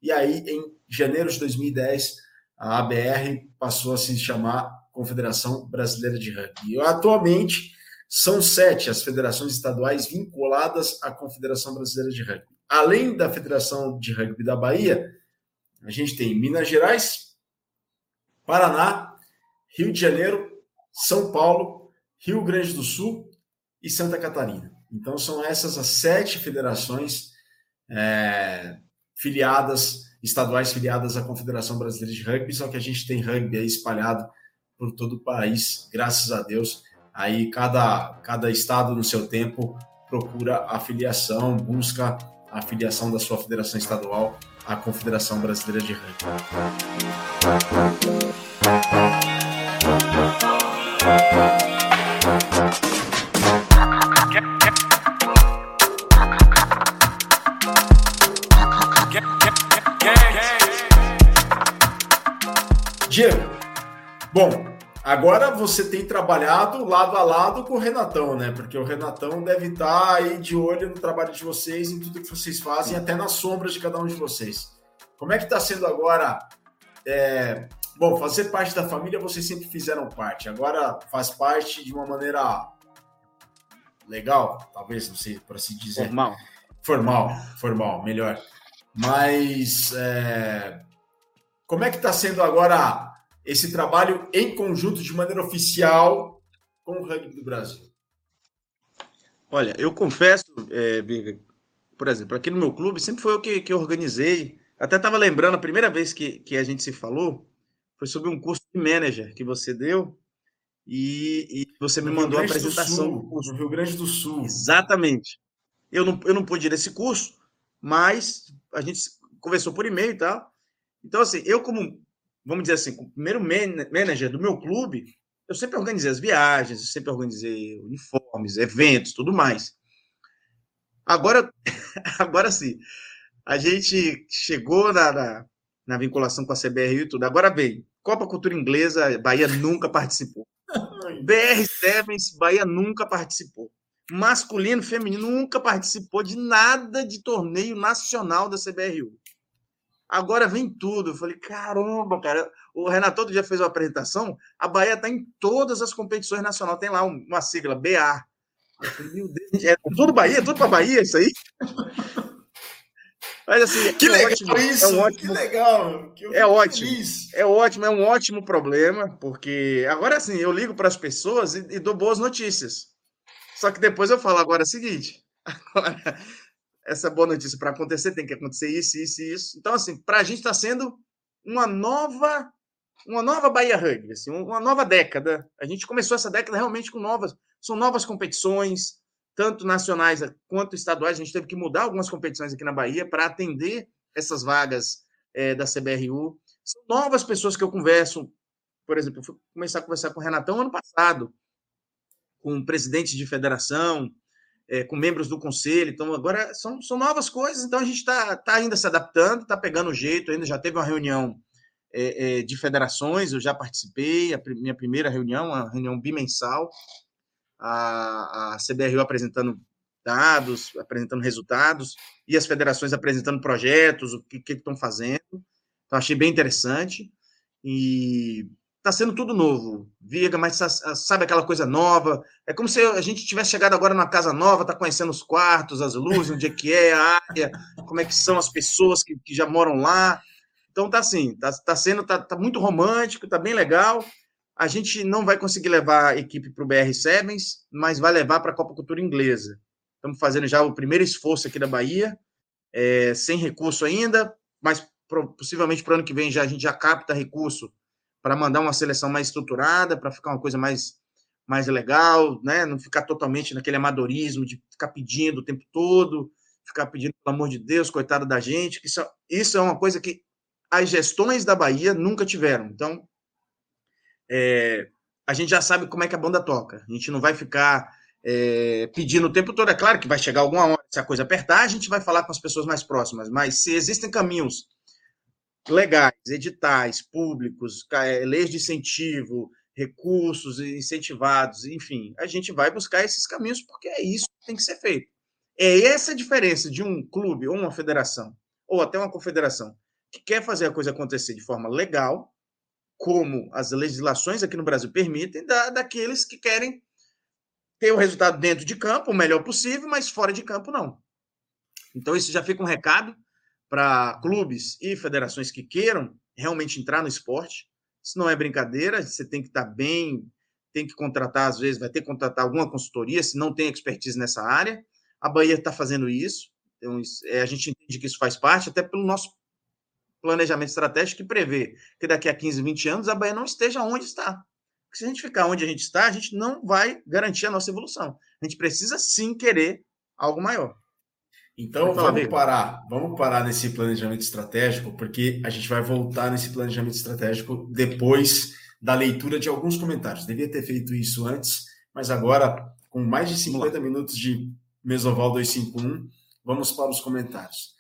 e aí em janeiro de 2010 a ABR passou a se chamar Confederação Brasileira de Rugby. E atualmente são sete as federações estaduais vinculadas à Confederação Brasileira de Rugby. Além da Federação de Rugby da Bahia, a gente tem Minas Gerais, Paraná, Rio de Janeiro, São Paulo, Rio Grande do Sul e Santa Catarina. Então, são essas as sete federações é, filiadas, estaduais filiadas à Confederação Brasileira de Rugby, só que a gente tem rugby aí espalhado por todo o país, graças a Deus. Aí cada, cada estado no seu tempo procura a filiação, busca a filiação da sua federação estadual à Confederação Brasileira de Rugby. Diego, bom, agora você tem trabalhado lado a lado com o Renatão, né? Porque o Renatão deve estar aí de olho no trabalho de vocês, em tudo que vocês fazem, até nas sombras de cada um de vocês. Como é que está sendo agora é, Bom, fazer parte da família vocês sempre fizeram parte. Agora faz parte de uma maneira legal, talvez, não sei, por assim dizer. Formal. Formal, formal, melhor. Mas é... como é que está sendo agora esse trabalho em conjunto de maneira oficial com o rugby do Brasil? Olha, eu confesso, é, por exemplo, aqui no meu clube sempre foi eu que, que organizei. Até estava lembrando a primeira vez que, que a gente se falou, foi sobre um curso de manager que você deu e, e você me mandou a apresentação do, Sul, do curso. No Rio Grande do Sul. Exatamente. Eu não, eu não pude ir nesse curso, mas a gente conversou por e-mail e tal. Então, assim, eu como, vamos dizer assim, o primeiro manager do meu clube, eu sempre organizei as viagens, eu sempre organizei uniformes, eventos, tudo mais. Agora, [laughs] agora sim, a gente chegou na, na, na vinculação com a CBR e tudo. Agora vem, Copa Cultura Inglesa, Bahia nunca participou. [laughs] BR Sevens, Bahia nunca participou. Masculino, feminino, nunca participou de nada de torneio nacional da CBRU. Agora vem tudo. Eu falei, caramba, cara. O Renato outro dia fez uma apresentação. A Bahia está em todas as competições nacionais. Tem lá uma sigla, BA. Falei, meu Deus, é tudo Bahia? Tudo para Bahia isso aí? [laughs] Mas assim, que é legal ótimo, isso, é um ótimo, que legal. Que é ótimo. Feliz. É ótimo, é um ótimo problema, porque agora assim, eu ligo para as pessoas e, e, dou boas notícias. Só que depois eu falo agora é o seguinte, [laughs] agora, essa boa notícia para acontecer tem que acontecer isso, isso e isso. Então assim, para a gente está sendo uma nova uma nova Bahia Rugby, assim, uma nova década. A gente começou essa década realmente com novas, são novas competições, tanto nacionais quanto estaduais. A gente teve que mudar algumas competições aqui na Bahia para atender essas vagas é, da CBRU. São novas pessoas que eu converso. Por exemplo, eu fui começar a conversar com o Renatão ano passado, com presidentes de federação, é, com membros do conselho. Então, agora são, são novas coisas, então a gente está tá ainda se adaptando, está pegando o jeito, ainda já teve uma reunião é, é, de federações, eu já participei, a minha primeira reunião, uma reunião bimensal, a, a CBRU apresentando dados, apresentando resultados, e as federações apresentando projetos, o que, que estão fazendo. Então, achei bem interessante. E está sendo tudo novo. Viga, mas sabe aquela coisa nova? É como se a gente tivesse chegado agora numa casa nova, está conhecendo os quartos, as luzes, onde é que é a área, como é que são as pessoas que, que já moram lá. Então tá assim, tá, tá sendo, tá, tá muito romântico, tá bem legal. A gente não vai conseguir levar a equipe para o BR Sevens, mas vai levar para a Copa Cultura Inglesa. Estamos fazendo já o primeiro esforço aqui da Bahia, é, sem recurso ainda, mas possivelmente para o ano que vem já a gente já capta recurso para mandar uma seleção mais estruturada, para ficar uma coisa mais, mais legal, né? Não ficar totalmente naquele amadorismo de ficar pedindo o tempo todo, ficar pedindo, pelo amor de Deus, coitado da gente. Que isso, isso é uma coisa que as gestões da Bahia nunca tiveram. Então, é, a gente já sabe como é que a banda toca. A gente não vai ficar é, pedindo o tempo todo. É claro que vai chegar alguma hora, se a coisa apertar, a gente vai falar com as pessoas mais próximas, mas se existem caminhos legais, editais, públicos, é, leis de incentivo, recursos incentivados, enfim, a gente vai buscar esses caminhos porque é isso que tem que ser feito. É essa a diferença de um clube ou uma federação, ou até uma confederação, que quer fazer a coisa acontecer de forma legal, como as legislações aqui no Brasil permitem, da, daqueles que querem ter o resultado dentro de campo o melhor possível, mas fora de campo não. Então, isso já fica um recado para clubes e federações que queiram realmente entrar no esporte. Isso não é brincadeira, você tem que estar tá bem, tem que contratar, às vezes, vai ter que contratar alguma consultoria, se não tem expertise nessa área. A Bahia está fazendo isso, então, é, a gente entende que isso faz parte, até pelo nosso planejamento estratégico que prevê que daqui a 15, 20 anos a Bahia não esteja onde está. Porque se a gente ficar onde a gente está, a gente não vai garantir a nossa evolução. A gente precisa sim querer algo maior. Então vamos parar, vamos parar nesse planejamento estratégico, porque a gente vai voltar nesse planejamento estratégico depois da leitura de alguns comentários. Devia ter feito isso antes, mas agora, com mais de 50 minutos de Mesoval 251, vamos para os comentários.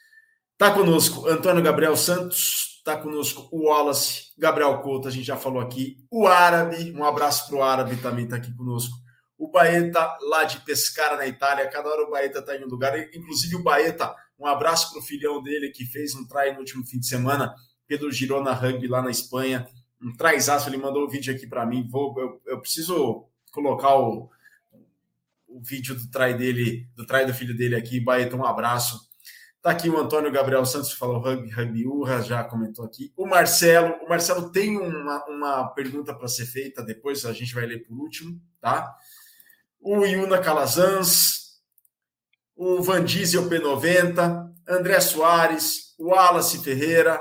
Está conosco Antônio Gabriel Santos, está conosco o Wallace, Gabriel Couto, a gente já falou aqui, o Árabe, um abraço para o Árabe também está aqui conosco o Baeta lá de Pescara, na Itália. Cada hora o Baeta está em um lugar. Inclusive o Baeta, um abraço para o filhão dele que fez um try no último fim de semana pelo Girona Rugby lá na Espanha. Um traizaço, ele mandou o um vídeo aqui para mim. Vou, eu, eu, preciso colocar o, o vídeo do try dele, do try do filho dele aqui. Baeta, um abraço. Tá aqui o Antônio Gabriel Santos, falou rugby, rugby urra, já comentou aqui. O Marcelo, o Marcelo tem uma, uma pergunta para ser feita, depois a gente vai ler por último, tá? O Yuna Calazans, o Van Diesel P90, André Soares, o Wallace Ferreira,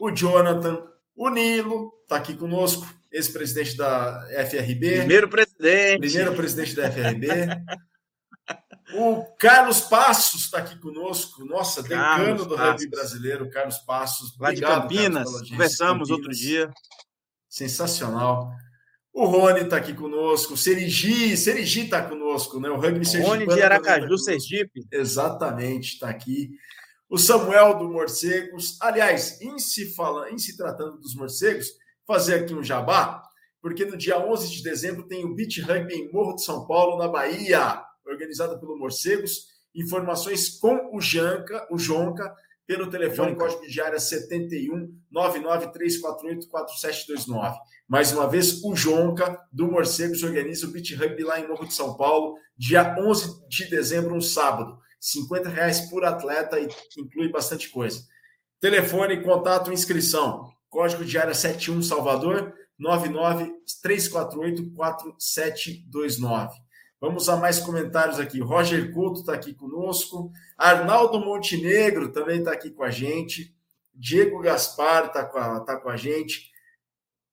o Jonathan, o Nilo, está aqui conosco, ex-presidente da FRB. Primeiro presidente. Primeiro presidente da FRB. [laughs] o Carlos Passos está aqui conosco, nossa, decano do rugby brasileiro, Carlos Passos. Lá Obrigado, de Campinas, Carlos, conversamos Campinas. outro dia. Sensacional. O Rony está aqui conosco, o Serigi, Serigi está conosco, né? O rugby. Rony de Aracaju, tá Sergipe. Exatamente, está aqui. O Samuel do Morcegos. Aliás, em se, fala, em se tratando dos morcegos, fazer aqui um jabá, porque no dia 11 de dezembro tem o Beach Rugby em Morro de São Paulo, na Bahia, organizado pelo Morcegos. Informações com o Janca, o Jonca, pelo telefone código de área 71 99348 4729. Mais uma vez, o Jonca do Morcegos organiza o Beat Rugby lá em Morro de São Paulo, dia 11 de dezembro, um sábado. 50 reais por atleta e inclui bastante coisa. Telefone, contato, inscrição. Código de área 71 Salvador 99348 4729. Vamos a mais comentários aqui. Roger Couto está aqui conosco. Arnaldo Montenegro também está aqui com a gente. Diego Gaspar está com, a, tá com a gente.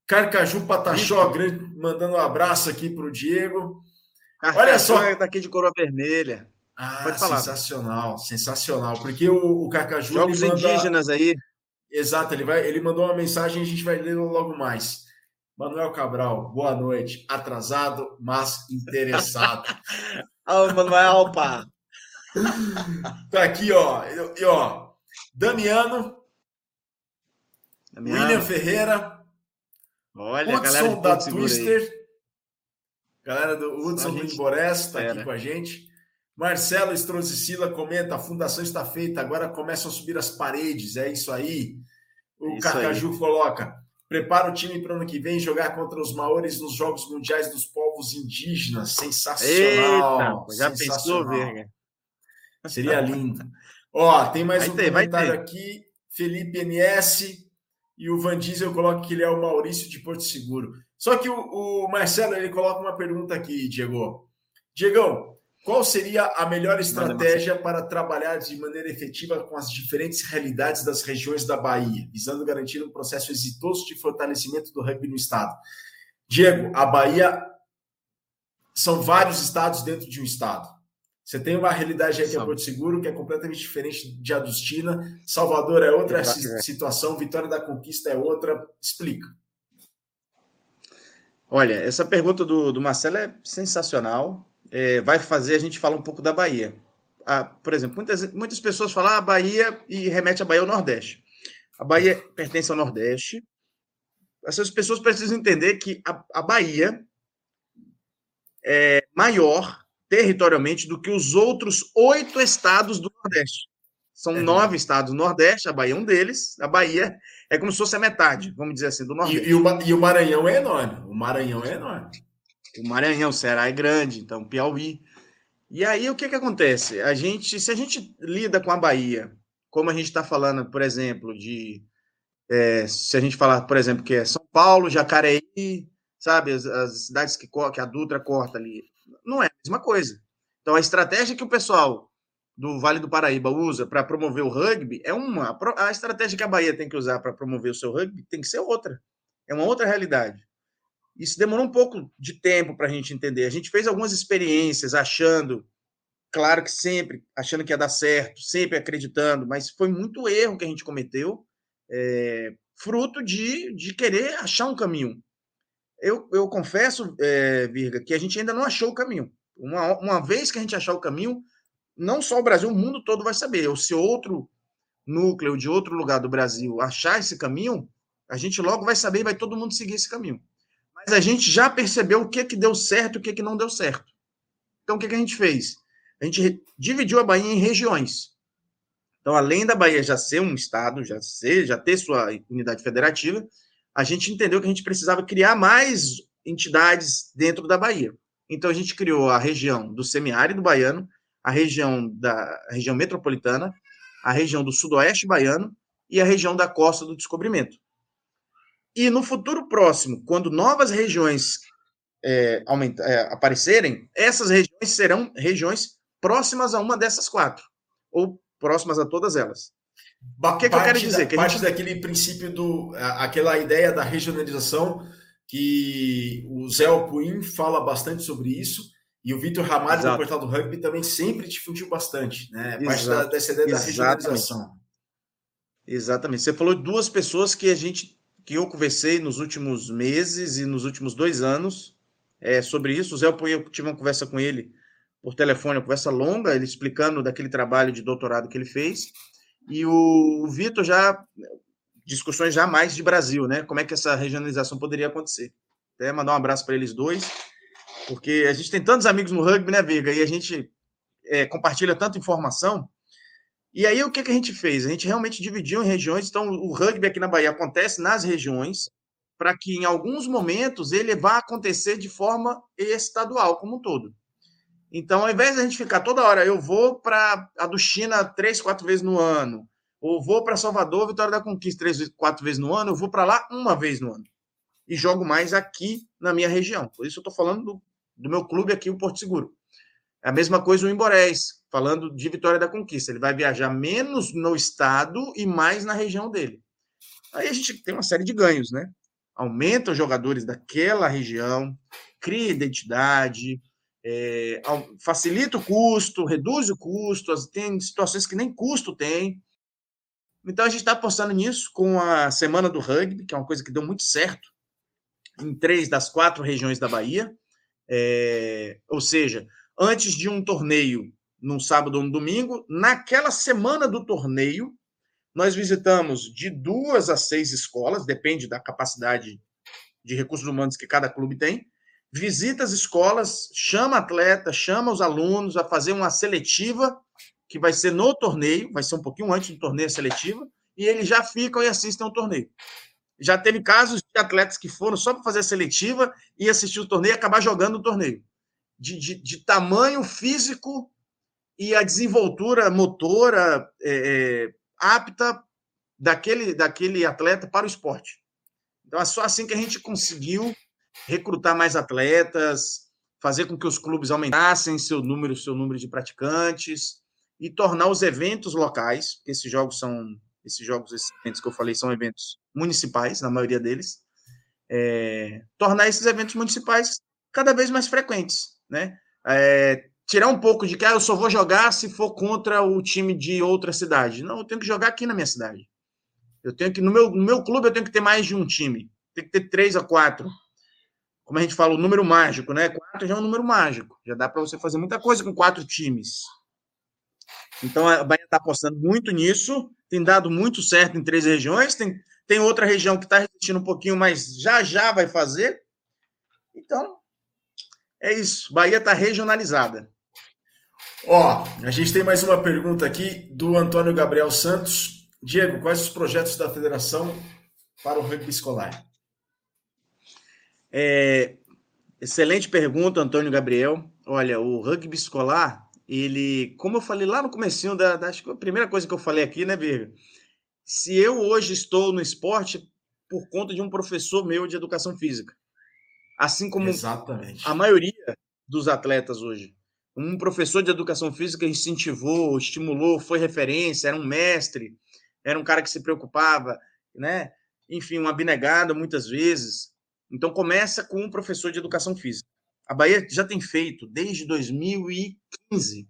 Carcaju Pataxó, grande, mandando um abraço aqui para o Diego. Carcaju Olha só. É daqui de coroa vermelha. Ah, Pode falar. sensacional, sensacional. Porque o, o Carcaju. Jogos manda... indígenas aí. Exato, ele, vai, ele mandou uma mensagem a gente vai ler logo mais. Manuel Cabral, boa noite. Atrasado, mas interessado. [laughs] Ô, Manuel, pá. tá aqui, ó. E, ó. Damiano, Damiano. William Ferreira. Olha, Hudson galera da Twister. Aí. Galera do Hudson do Imborés está aqui com a gente. Marcelo Estrozicila comenta: a fundação está feita, agora começam a subir as paredes. É isso aí. O isso Cacaju aí. coloca: prepara o time para o ano que vem jogar contra os maiores nos Jogos Mundiais dos Povos Indígenas. Sensacional. Eita, já pensou, Verga? Seria lindo. Ó, tem mais vai um ter, comentário aqui. Felipe NS e o Van Diesel coloca que ele é o Maurício de Porto Seguro. Só que o, o Marcelo ele coloca uma pergunta aqui, Diego. Diegão, qual seria a melhor estratégia para trabalhar de maneira efetiva com as diferentes realidades das regiões da Bahia, visando garantir um processo exitoso de fortalecimento do rugby no estado? Diego, a Bahia são vários estados dentro de um estado. Você tem uma realidade aqui em Porto Seguro que é completamente diferente de Adustina. Salvador é outra situação, Vitória da Conquista é outra. Explica. Olha, essa pergunta do, do Marcelo é sensacional é, vai fazer a gente falar um pouco da Bahia. Ah, por exemplo, muitas, muitas pessoas falam a ah, Bahia e remete a Bahia ao Nordeste. A Bahia pertence ao Nordeste. Essas pessoas precisam entender que a, a Bahia é maior territorialmente do que os outros oito estados do Nordeste. São é. nove estados do Nordeste, a Bahia é um deles. A Bahia é como se fosse a metade, vamos dizer assim, do Nordeste. E, e, o, e o Maranhão é enorme. O Maranhão é enorme. O Maranhão, o Ceará é grande, então Piauí. E aí o que, que acontece? A gente, se a gente lida com a Bahia, como a gente está falando, por exemplo, de é, se a gente falar, por exemplo, que é São Paulo, Jacareí, sabe, as, as cidades que, que a Dutra corta ali, não é a mesma coisa. Então a estratégia que o pessoal do Vale do Paraíba usa para promover o rugby é uma. A estratégia que a Bahia tem que usar para promover o seu rugby tem que ser outra. É uma outra realidade. Isso demorou um pouco de tempo para a gente entender. A gente fez algumas experiências achando, claro que sempre, achando que ia dar certo, sempre acreditando, mas foi muito erro que a gente cometeu, é, fruto de, de querer achar um caminho. Eu, eu confesso, é, Virga, que a gente ainda não achou o caminho. Uma, uma vez que a gente achar o caminho, não só o Brasil, o mundo todo vai saber. Ou se outro núcleo de outro lugar do Brasil achar esse caminho, a gente logo vai saber e vai todo mundo seguir esse caminho mas a gente já percebeu o que, que deu certo e o que, que não deu certo. Então, o que, que a gente fez? A gente dividiu a Bahia em regiões. Então, além da Bahia já ser um estado, já ser, já ter sua unidade federativa, a gente entendeu que a gente precisava criar mais entidades dentro da Bahia. Então, a gente criou a região do semiárido baiano, a região da a região metropolitana, a região do sudoeste baiano e a região da costa do descobrimento. E no futuro próximo, quando novas regiões é, aumenta, é, aparecerem, essas regiões serão regiões próximas a uma dessas quatro, ou próximas a todas elas. O que, é que eu quero dizer? Da, que parte gente... daquele princípio do. aquela ideia da regionalização, que o Zé Alpuin fala bastante sobre isso, e o Vitor Ramalho, do Portal do Rugby, também sempre difundiu bastante, né? Parte da, dessa ideia Exatamente. da regionalização. Exatamente. Você falou de duas pessoas que a gente que eu conversei nos últimos meses e nos últimos dois anos é, sobre isso. O Zé, eu tive uma conversa com ele por telefone, uma conversa longa, ele explicando daquele trabalho de doutorado que ele fez. E o, o Vitor já, discussões já mais de Brasil, né? Como é que essa regionalização poderia acontecer. Até mandar um abraço para eles dois, porque a gente tem tantos amigos no rugby, né, Viga? E a gente é, compartilha tanta informação e aí o que, que a gente fez? A gente realmente dividiu em regiões. Então, o rugby aqui na Bahia acontece nas regiões, para que em alguns momentos ele vá acontecer de forma estadual, como um todo. Então, ao invés de a gente ficar toda hora, eu vou para a do China três, quatro vezes no ano, ou vou para Salvador, Vitória da Conquista três, quatro vezes no ano, eu vou para lá uma vez no ano. E jogo mais aqui na minha região. Por isso eu estou falando do, do meu clube aqui, o Porto Seguro. É a mesma coisa o Imborés, falando de Vitória da Conquista. Ele vai viajar menos no estado e mais na região dele. Aí a gente tem uma série de ganhos, né? aumenta os jogadores daquela região, cria identidade, é, facilita o custo, reduz o custo, tem situações que nem custo tem. Então a gente está apostando nisso com a Semana do Rugby, que é uma coisa que deu muito certo em três das quatro regiões da Bahia. É, ou seja, antes de um torneio, num sábado ou no domingo, naquela semana do torneio, nós visitamos de duas a seis escolas, depende da capacidade de recursos humanos que cada clube tem. Visita as escolas, chama atleta, chama os alunos a fazer uma seletiva, que vai ser no torneio, vai ser um pouquinho antes do torneio seletiva, e eles já ficam e assistem ao torneio. Já teve casos de atletas que foram só para fazer a seletiva e assistir o torneio e acabar jogando o torneio. De, de, de tamanho físico e a desenvoltura motora é, é, apta daquele, daquele atleta para o esporte. Então é só assim que a gente conseguiu recrutar mais atletas, fazer com que os clubes aumentassem seu número, seu número de praticantes e tornar os eventos locais, porque esses jogos são esses jogos, esses eventos que eu falei são eventos municipais, na maioria deles, é, tornar esses eventos municipais cada vez mais frequentes, né? É, tirar um pouco de que ah, eu só vou jogar se for contra o time de outra cidade. Não, eu tenho que jogar aqui na minha cidade. Eu tenho que, no meu, no meu clube, eu tenho que ter mais de um time. Tem que ter três a quatro. Como a gente fala, o número mágico, né? Quatro já é um número mágico. Já dá para você fazer muita coisa com quatro times. Então a Bahia está apostando muito nisso, tem dado muito certo em três regiões. Tem, tem outra região que está resistindo um pouquinho, mas já já vai fazer. Então, é isso. Bahia está regionalizada. Ó, a gente tem mais uma pergunta aqui do Antônio Gabriel Santos. Diego, quais os projetos da federação para o rugby escolar? É, excelente pergunta, Antônio Gabriel. Olha, o rugby escolar, ele, como eu falei lá no comecinho da, da acho que a primeira coisa que eu falei aqui, né, Virga? Se eu hoje estou no esporte por conta de um professor meu de educação física, assim como Exatamente. a maioria dos atletas hoje um professor de educação física incentivou, estimulou, foi referência, era um mestre, era um cara que se preocupava, né? Enfim, um abnegado muitas vezes. Então começa com um professor de educação física. A Bahia já tem feito desde 2015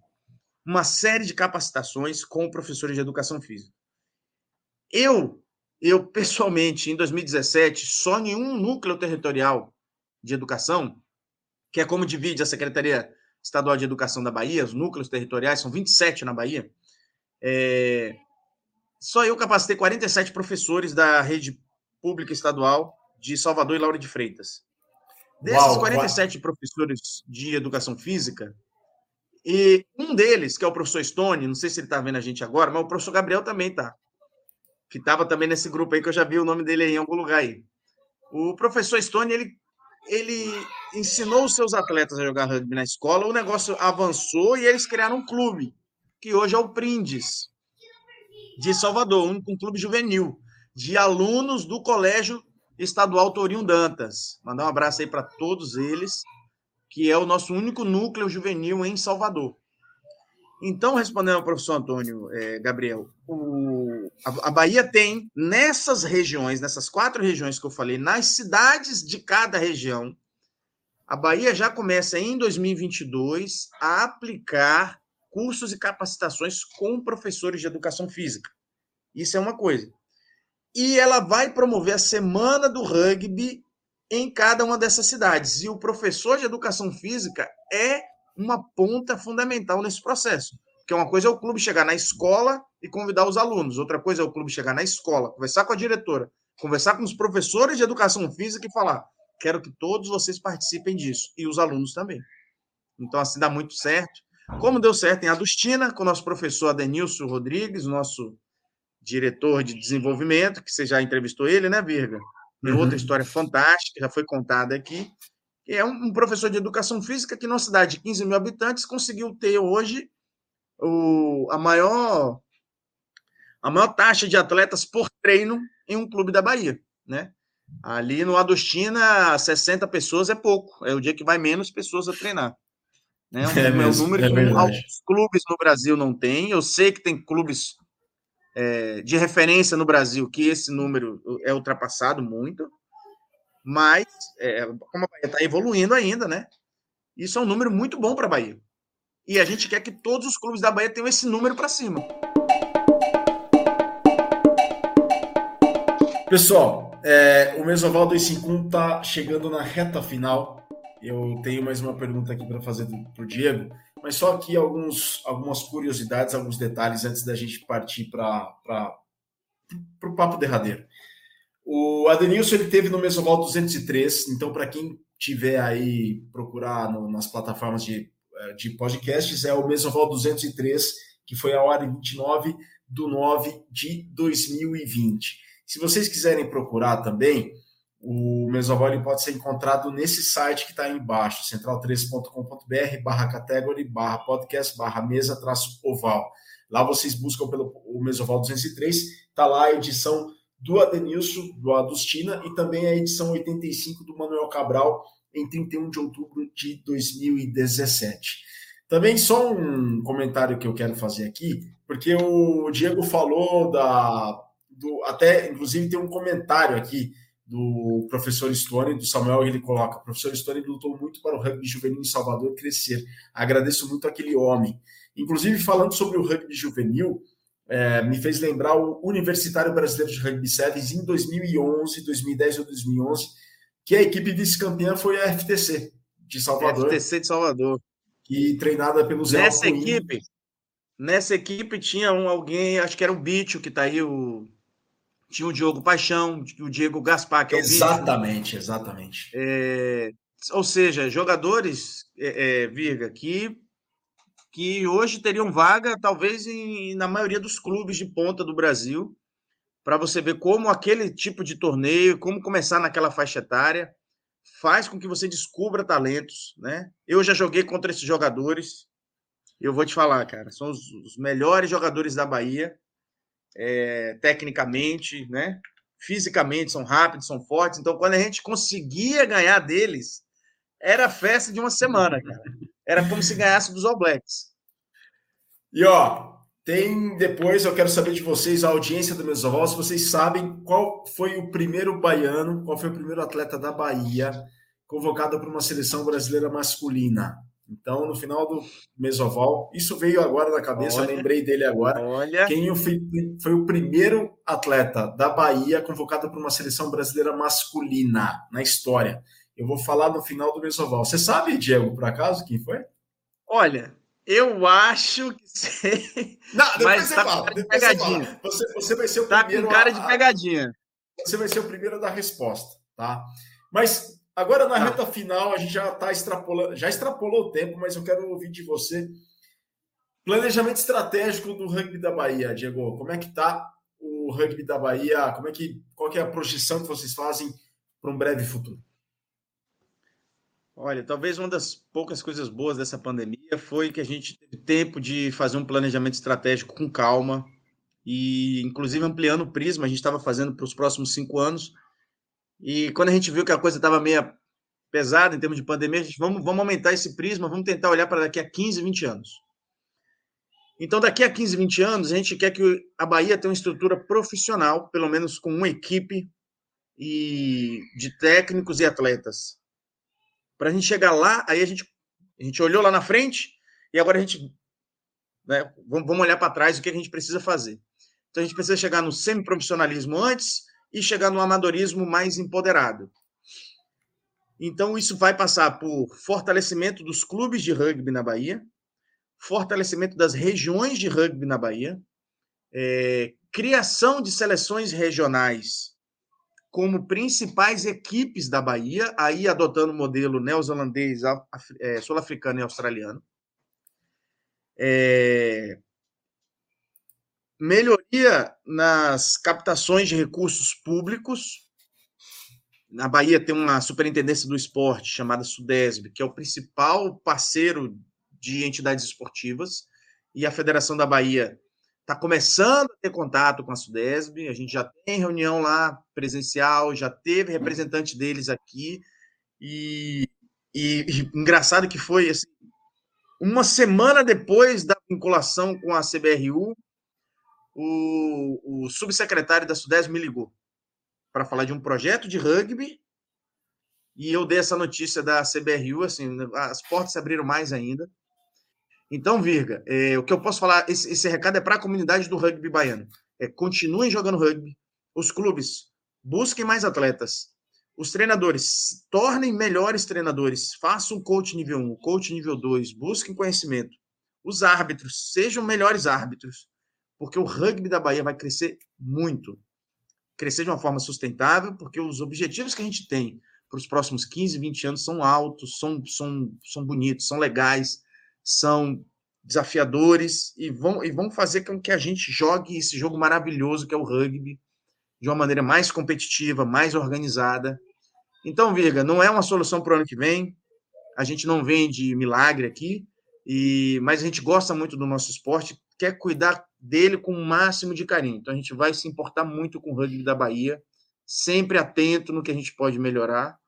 uma série de capacitações com professores de educação física. Eu, eu pessoalmente, em 2017, só em um núcleo territorial de educação, que é como divide a Secretaria Estadual de Educação da Bahia, os núcleos territoriais, são 27 na Bahia. É... Só eu capacitei 47 professores da rede pública estadual de Salvador e Laura de Freitas. Desses uau, 47 uau. professores de educação física, e um deles, que é o professor Stone, não sei se ele está vendo a gente agora, mas o professor Gabriel também está. Que estava também nesse grupo aí, que eu já vi o nome dele aí em algum lugar aí. O professor Stone, ele ele ensinou os seus atletas a jogar rugby na escola, o negócio avançou e eles criaram um clube, que hoje é o Prindes, de Salvador, um, um clube juvenil, de alunos do Colégio Estadual Tourinho Dantas. Mandar um abraço aí para todos eles, que é o nosso único núcleo juvenil em Salvador. Então, respondendo ao professor Antônio é, Gabriel, o, a, a, Bahia tem nessas regiões, nessas quatro regiões que eu falei, nas cidades de cada região, a Bahia já começa em 2022 a aplicar cursos e capacitações com professores de educação física. Isso é uma coisa. E ela vai promover a Semana do Rugby em cada uma dessas cidades. E o professor de educação física é uma ponta fundamental nesse processo. Porque uma coisa é o clube chegar na escola e convidar os alunos, outra coisa é o clube chegar na escola, conversar com a diretora, conversar com os professores de educação física e falar: quero que todos vocês participem disso, e os alunos também. Então, assim dá muito certo. Como deu certo em Adustina, com o nosso professor Adenilson Rodrigues, nosso diretor de desenvolvimento, que você já entrevistou ele, né, Virga? Tem uhum. outra história fantástica, já foi contada aqui que é um, professor de educação física que, numa cidade de 15 mil habitantes, conseguiu ter hoje o, a, maior, a maior taxa de atletas por treino em um clube da Bahia. Né? Ali no Adostina, 60 pessoas é pouco, é o dia que vai menos pessoas a treinar. Né? Um, [laughs] é, mesmo, um número é que alguns clubes no Brasil não têm. Eu sei que tem clubes é, de referência no Brasil que esse número é ultrapassado muito, Mas, é, como a Bahia está evoluindo ainda, né? Isso é um número muito bom para a Bahia. E a gente quer que todos os clubes da Bahia tenham esse número para cima. Pessoal, é, o Mesoval 251 está chegando na reta final. Eu tenho mais uma pergunta aqui para fazer para o Diego, mas só aqui alguns, algumas curiosidades, alguns detalhes antes da gente partir para o papo derradeiro. O Adenilson ele teve no Mesoval 203, então para quem tiver aí procurar no, nas plataformas de, eh, de podcasts, é o Mesoval 203, que foi a hora 29 do 9 de 2020. Se vocês quiserem procurar também, o Mesoval pode ser encontrado nesse site que está aí embaixo, central3.com.br barra category, barra podcast, barra mesa, traço oval. Lá vocês buscam pelo o Mesoval 203, está lá a edição do Adenilson, do Adustina, e também a edição 85 do Manuel Cabral, em 31 de outubro de 2017. Também só um comentário que eu quero fazer aqui, porque o Diego falou da. Do, até, inclusive, tem um comentário aqui do professor Stone, do Samuel, ele coloca: o professor Stone lutou muito para o rugby juvenil em Salvador crescer. Agradeço muito aquele homem. Inclusive, falando sobre o rugby juvenil, é, me fez lembrar o Universitário Brasileiro de Rugby Sevens em 2011, 2010 ou 2011, que a equipe vice-campeã foi a FTC de Salvador. FTC de Salvador. E treinada pelo Zé Nessa equipe, nessa equipe tinha um alguém, acho que era o Bicho, que está aí, o, tinha o Diogo Paixão, o Diego Gaspar, que é o Exatamente, Bicho. exatamente. É, ou seja, jogadores, é, é, Virga, que que hoje teriam vaga, talvez, em, na maioria dos clubes de ponta do Brasil, para você ver como aquele tipo de torneio, como começar naquela faixa etária, faz com que você descubra talentos, né? Eu já joguei contra esses jogadores, eu vou te falar, cara, são os, os melhores jogadores da Bahia, é, tecnicamente, né? Fisicamente são rápidos, são fortes. Então, quando a gente conseguia ganhar deles, era festa de uma semana, cara. Era como se ganhasse dos All Blacks. E ó, tem depois, eu quero saber de vocês, a audiência do Mesoval, se vocês sabem qual foi o primeiro baiano, qual foi o primeiro atleta da Bahia convocado para uma seleção brasileira masculina. Então, no final do Mesoval, isso veio agora na cabeça, olha, eu lembrei dele agora. Olha. Quem foi, foi o primeiro atleta da Bahia convocado para uma seleção brasileira masculina na história? Eu vou falar no final do Mesoval. Você sabe, Diego, por acaso, quem foi? Olha, eu acho que sei. Não, depois Mas você tá fala. Depois pegadinha. Você, você, você, vai ser o tá primeiro. Tá com cara de pegadinha. A, você vai ser o primeiro a dar resposta, tá? Mas agora na tá. reta final a gente já está extrapolando, já extrapolou o tempo, mas eu quero ouvir de você. Planejamento estratégico do rugby da Bahia, Diego. Como é que tá o rugby da Bahia? Como é que qual que é a projeção que vocês fazem para um breve futuro? Olha, talvez uma das poucas coisas boas dessa pandemia foi que a gente teve tempo de fazer um planejamento estratégico com calma e, inclusive, ampliando o prisma. A gente estava fazendo para os próximos cinco anos. E quando a gente viu que a coisa estava meio pesada em termos de pandemia, a gente vamos, vamos aumentar esse prisma, vamos tentar olhar para daqui a 15, 20 anos. Então, daqui a 15, 20 anos, a gente quer que a Bahia tenha uma estrutura profissional, pelo menos com uma equipe e de técnicos e atletas para a gente chegar lá, aí a gente, a gente olhou lá na frente e agora a gente né, vamos olhar para trás o que a gente precisa fazer. Então a gente precisa chegar no semiprofissionalismo antes e chegar no amadorismo mais empoderado. Então isso vai passar por fortalecimento dos clubes de rugby na Bahia, fortalecimento das regiões de rugby na Bahia, é, criação de seleções regionais como principais equipes da Bahia, aí adotando o modelo neozelandês, é, sul-africano e australiano. É... Melhoria nas captações de recursos públicos. Na Bahia tem uma superintendência do esporte chamada Sudesb, que é o principal parceiro de entidades esportivas, e a Federação da Bahia está começando a ter contato com a Sudesb, a gente já tem reunião lá presencial, já teve representante deles aqui, e, e, e engraçado que foi assim, uma semana depois da vinculação com a CBRU, o, o subsecretário da Sudesb me ligou para falar de um projeto de rugby e eu dei essa notícia da CBRU, assim, as portas se abriram mais ainda. Então, Virga, é, o que eu posso falar, esse, esse recado é para a comunidade do rugby baiano. É, continuem jogando rugby, os clubes busquem mais atletas, os treinadores tornem melhores treinadores, façam um coach nível 1, coach nível 2, busquem conhecimento. Os árbitros, sejam melhores árbitros, porque o rugby da Bahia vai crescer muito. Crescer de uma forma sustentável, porque os objetivos que a gente tem para os próximos 15, 20 anos são altos, são, são, são bonitos, são legais, são desafiadores e vão, e vão fazer com que a gente jogue esse jogo maravilhoso que é o rugby de uma maneira mais competitiva, mais organizada. Então, Virga, não é uma solução para o ano que vem. A gente não vende milagre aqui, e mas a gente gosta muito do nosso esporte, quer cuidar dele com o máximo de carinho. Então, a gente vai se importar muito com o rugby da Bahia, sempre atento no que a gente pode melhorar.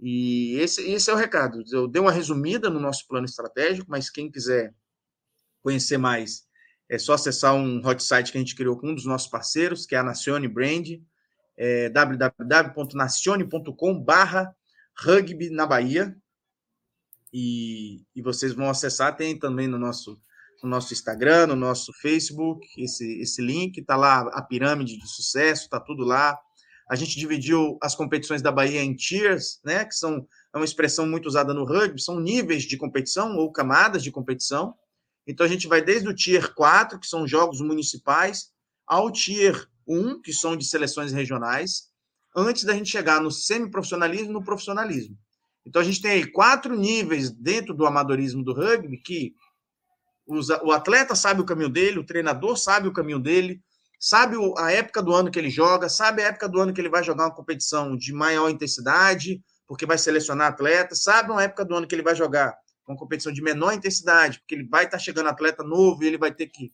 E esse, esse é o recado. Eu dei uma resumida no nosso plano estratégico, mas quem quiser conhecer mais, é só acessar um hot site que a gente criou com um dos nossos parceiros, que é a Nacione Brand, é www.nacione.com rugby na Bahia. E, e vocês vão acessar, tem também no nosso, no nosso Instagram, no nosso Facebook, esse, esse link, está lá a pirâmide de sucesso, está tudo lá. A gente dividiu as competições da Bahia em tiers, né, que são é uma expressão muito usada no rugby, são níveis de competição ou camadas de competição. Então a gente vai desde o tier 4, que são jogos municipais, ao tier 1, que são de seleções regionais, antes da gente chegar no semiprofissionalismo e no profissionalismo. Então a gente tem aí quatro níveis dentro do amadorismo do rugby que o atleta sabe o caminho dele, o treinador sabe o caminho dele, sabe a época do ano que ele joga, sabe a época do ano que ele vai jogar uma competição de maior intensidade, porque vai selecionar atletas, sabe uma época do ano que ele vai jogar uma competição de menor intensidade, porque ele vai estar tá chegando atleta novo e ele vai ter que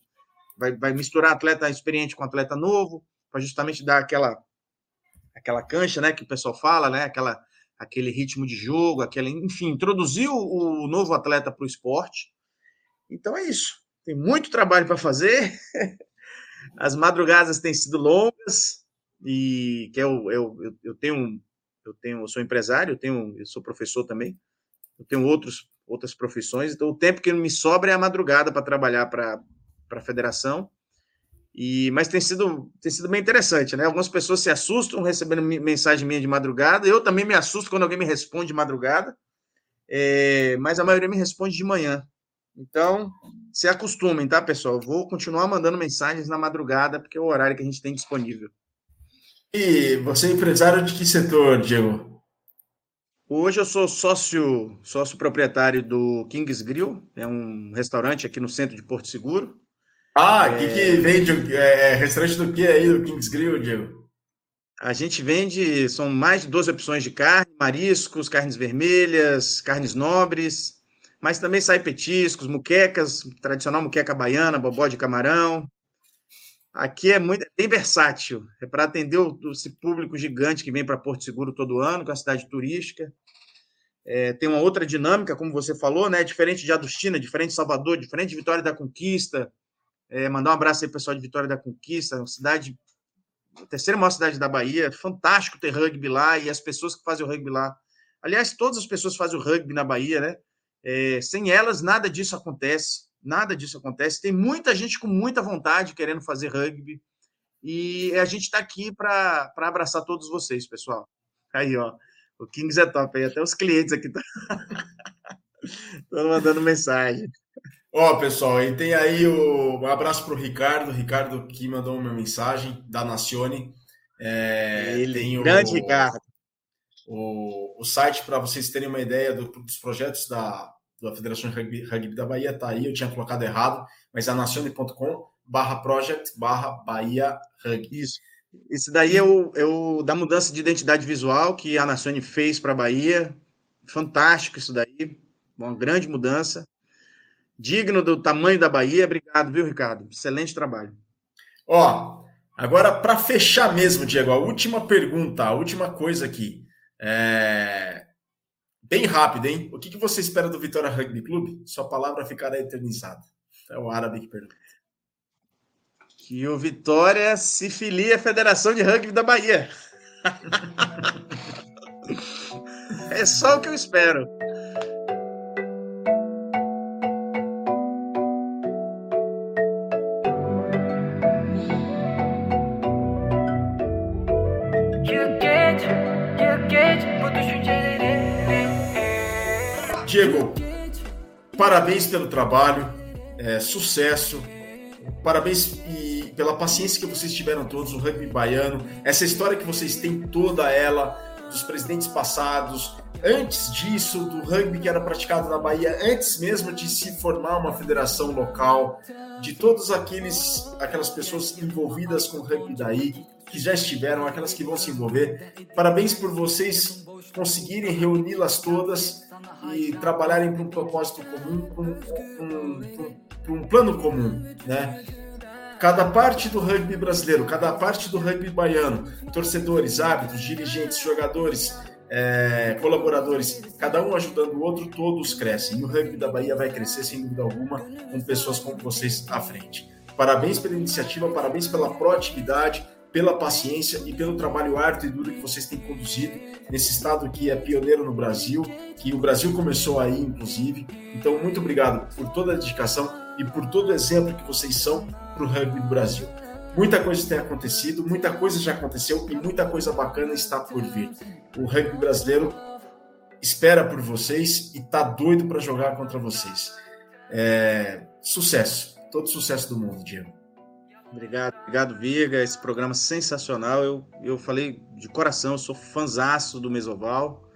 vai, vai misturar atleta experiente com atleta novo, para justamente dar aquela aquela cancha, né, que o pessoal fala, né, aquela aquele ritmo de jogo, aquele, enfim, introduzir o, o novo atleta para o esporte. Então é isso. Tem muito trabalho para fazer. [laughs] As madrugadas têm sido longas e que eu, eu, eu, eu tenho eu tenho eu sou empresário, eu tenho eu sou professor também. Eu tenho outros outras profissões, então o tempo que me sobra é a madrugada para trabalhar para a federação. E, mas tem sido, tem sido bem interessante, né? Algumas pessoas se assustam recebendo mensagem minha de madrugada. Eu também me assusto quando alguém me responde de madrugada, é, mas a maioria me responde de manhã. Então, se acostumem, tá, pessoal? vou continuar mandando mensagens na madrugada, porque é o horário que a gente tem disponível. E você é empresário de que setor, Diego? Hoje eu sou sócio, sócio proprietário do Kings Grill, é um restaurante aqui no centro de Porto Seguro. Ah, o é... que, que vende? É, é, restaurante do que aí, do Kings Grill, Diego? A gente vende, são mais de 12 opções de carne, mariscos, carnes vermelhas, carnes nobres, mas também sai petiscos, muquecas, tradicional muqueca baiana, bobó de camarão. Aqui é muito é bem versátil, é para atender o, esse público gigante que vem para Porto Seguro todo ano, que é uma cidade turística. É, tem uma outra dinâmica, como você falou, né? Diferente de Adustina, diferente de Salvador, diferente de Vitória da Conquista, é, mandar um abraço aí, pessoal de Vitória da Conquista, uma cidade, a terceira maior cidade da Bahia. Fantástico ter rugby lá e as pessoas que fazem o rugby lá. Aliás, todas as pessoas fazem o rugby na Bahia, né? É, sem elas, nada disso acontece. Nada disso acontece. Tem muita gente com muita vontade querendo fazer rugby. E a gente está aqui para abraçar todos vocês, pessoal. Aí, ó. O Kings é top aí. Até os clientes aqui estão [laughs] mandando mensagem. Ó, oh, pessoal, e tem aí o um abraço para o Ricardo, Ricardo que mandou uma mensagem da Nacione. É, Ele, tem o, grande Ricardo. O, o site para vocês terem uma ideia do, dos projetos da, da Federação Rugby, Rugby da Bahia tá aí, eu tinha colocado errado, mas é nacione.com barra project barra Bahia Rugby. Isso. Esse daí é o, é o da mudança de identidade visual que a Nacione fez para a Bahia. Fantástico isso daí, uma grande mudança digno do tamanho da Bahia. Obrigado, viu, Ricardo? Excelente trabalho. Ó, agora para fechar mesmo, Diego, a última pergunta, a última coisa aqui. É... Bem rápido, hein? O que, que você espera do Vitória Rugby Clube? Sua palavra ficará eternizada. É o árabe que pergunta. Que o Vitória se filie à Federação de Rugby da Bahia. [laughs] É só o que eu espero. Diego, parabéns pelo trabalho, é, sucesso, parabéns e pela paciência que vocês tiveram todos, o rugby baiano, essa história que vocês têm toda ela, dos presidentes passados, antes disso, do rugby que era praticado na Bahia, antes mesmo de se formar uma federação local, de todos aqueles aquelas pessoas envolvidas com o rugby daí, que já estiveram, aquelas que vão se envolver. Parabéns por vocês conseguirem reuni-las todas e trabalharem para um propósito comum, para um, plano comum, né? Cada parte do rugby brasileiro, cada parte do rugby baiano, torcedores, árbitros, dirigentes, jogadores, é, colaboradores, cada um ajudando o outro, todos crescem. E o rugby da Bahia vai crescer, sem dúvida alguma, com pessoas como vocês à frente. Parabéns pela iniciativa, parabéns pela proatividade, pela paciência e pelo trabalho árduo e duro que vocês têm conduzido nesse estado que é pioneiro no Brasil, que o Brasil começou aí, inclusive. Então, muito obrigado por toda a dedicação e por todo o exemplo que vocês são para o rugby do Brasil. Muita coisa tem acontecido, muita coisa já aconteceu e muita coisa bacana está por vir. O rugby brasileiro espera por vocês e está doido para jogar contra vocês. É... Sucesso, todo sucesso do mundo, Diego. Obrigado, obrigado, Virga. Esse programa sensacional. Eu, eu falei de coração, eu sou fanzaço do Mesoval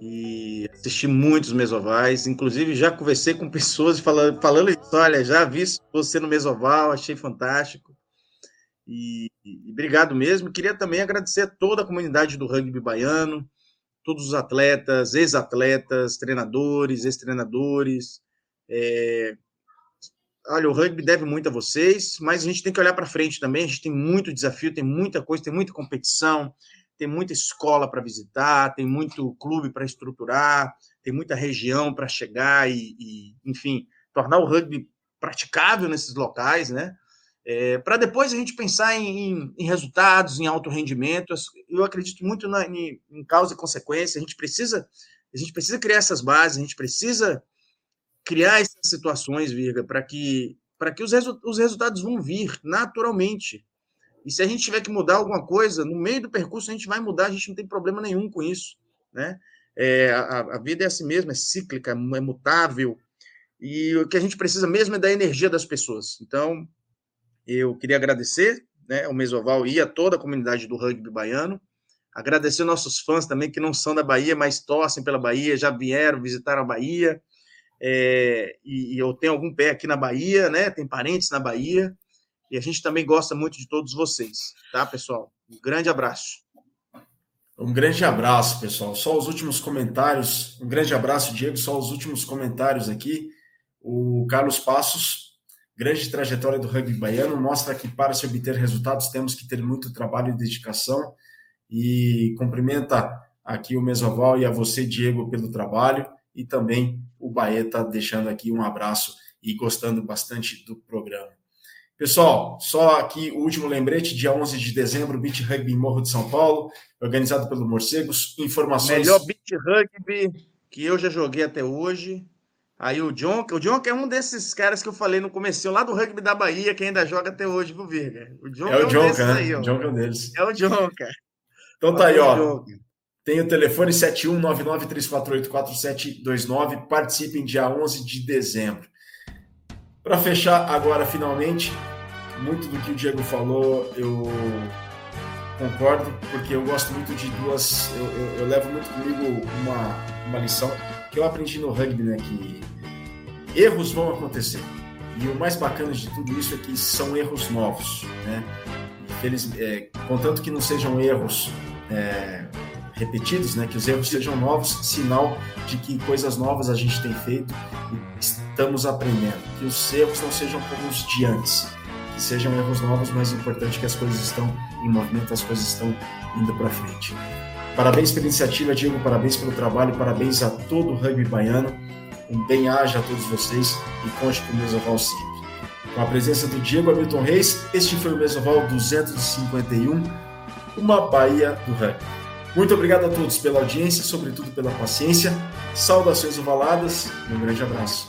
e assisti muitos Mesovais. Inclusive, já conversei com pessoas falando, falando isso. Olha, já vi você no Mesoval, achei fantástico. E, e, obrigado mesmo. Queria também agradecer a toda a comunidade do rugby baiano, todos os atletas, ex-atletas, treinadores, ex-treinadores. É, olha, o rugby deve muito a vocês, mas a gente tem que olhar para frente também. A gente tem muito desafio, tem muita coisa, tem muita competição, tem muita escola para visitar, tem muito clube para estruturar, tem muita região para chegar e, e, enfim, tornar o rugby praticável nesses locais, né? É, para depois a gente pensar em, em, resultados, em alto rendimento. Eu acredito muito na, em, em causa e consequência. A gente precisa, a gente precisa criar essas bases, a gente precisa criar essas situações, Virga, para que, para que os, resu os resultados vão vir naturalmente. E se a gente tiver que mudar alguma coisa, no meio do percurso a gente vai mudar, a gente não tem problema nenhum com isso. Né? É, a, a, vida é assim mesmo, é cíclica, é mutável, e o que a gente precisa mesmo é da energia das pessoas. Então, eu queria agradecer né, ao Mesoval e a toda a comunidade do rugby baiano, agradecer nossos fãs também, que não são da Bahia, mas torcem pela Bahia, já vieram visitar a Bahia, é, e, e, eu tenho algum pé aqui na Bahia, né? Tem parentes na Bahia. E a gente também gosta muito de todos vocês, tá, pessoal? Um grande abraço. Um grande abraço, pessoal. Só os últimos comentários. Um grande abraço, Diego. Só os últimos comentários aqui. O Carlos Passos, grande trajetória do rugby baiano, mostra que para se obter resultados temos que ter muito trabalho e dedicação. E cumprimenta aqui o Mesoval e a você, Diego, pelo trabalho e também o Baeta deixando aqui um abraço e gostando bastante do programa. Pessoal, só aqui o último lembrete, dia 11 de dezembro, Beach Rugby Morro de São Paulo, organizado pelo Morcegos, informações... Melhor Beach Rugby que eu já joguei até hoje. Aí o John, o John é um desses caras que eu falei no começo, lá do rugby da Bahia, que ainda joga até hoje, viu, Virga? O John é, é o um John, né? Aí, o John é um deles. É o John, cara. Então tá aí, ó. Tem o telefone 7199344729. Participem dia 11 de dezembro. Para fechar agora, finalmente, muito do que o Diego falou, eu concordo, porque eu gosto muito de duas. Eu, eu, eu levo muito comigo uma, uma lição que eu aprendi no rugby, né? Que erros vão acontecer. E o mais bacana de tudo isso é que são erros novos, né? Eles, é, contanto que não sejam erros é, repetidos, né? Que os erros sejam novos, sinal de que coisas novas a gente tem feito e estamos aprendendo. Que os erros não sejam como os de antes, que sejam erros novos, mas é importante que as coisas estão em movimento, as coisas estão indo para frente. Parabéns pela iniciativa, Diego, parabéns pelo trabalho, parabéns a todo o rugby baiano. Um bem-aja a todos vocês e conte com o Mesoval sempre. Com a presença do Diego Hamilton Reis, este foi o Mesoval 251, uma Bahia do Rugby. Muito obrigado a todos pela audiência, sobretudo pela paciência. Saudações ovaladas e um grande abraço.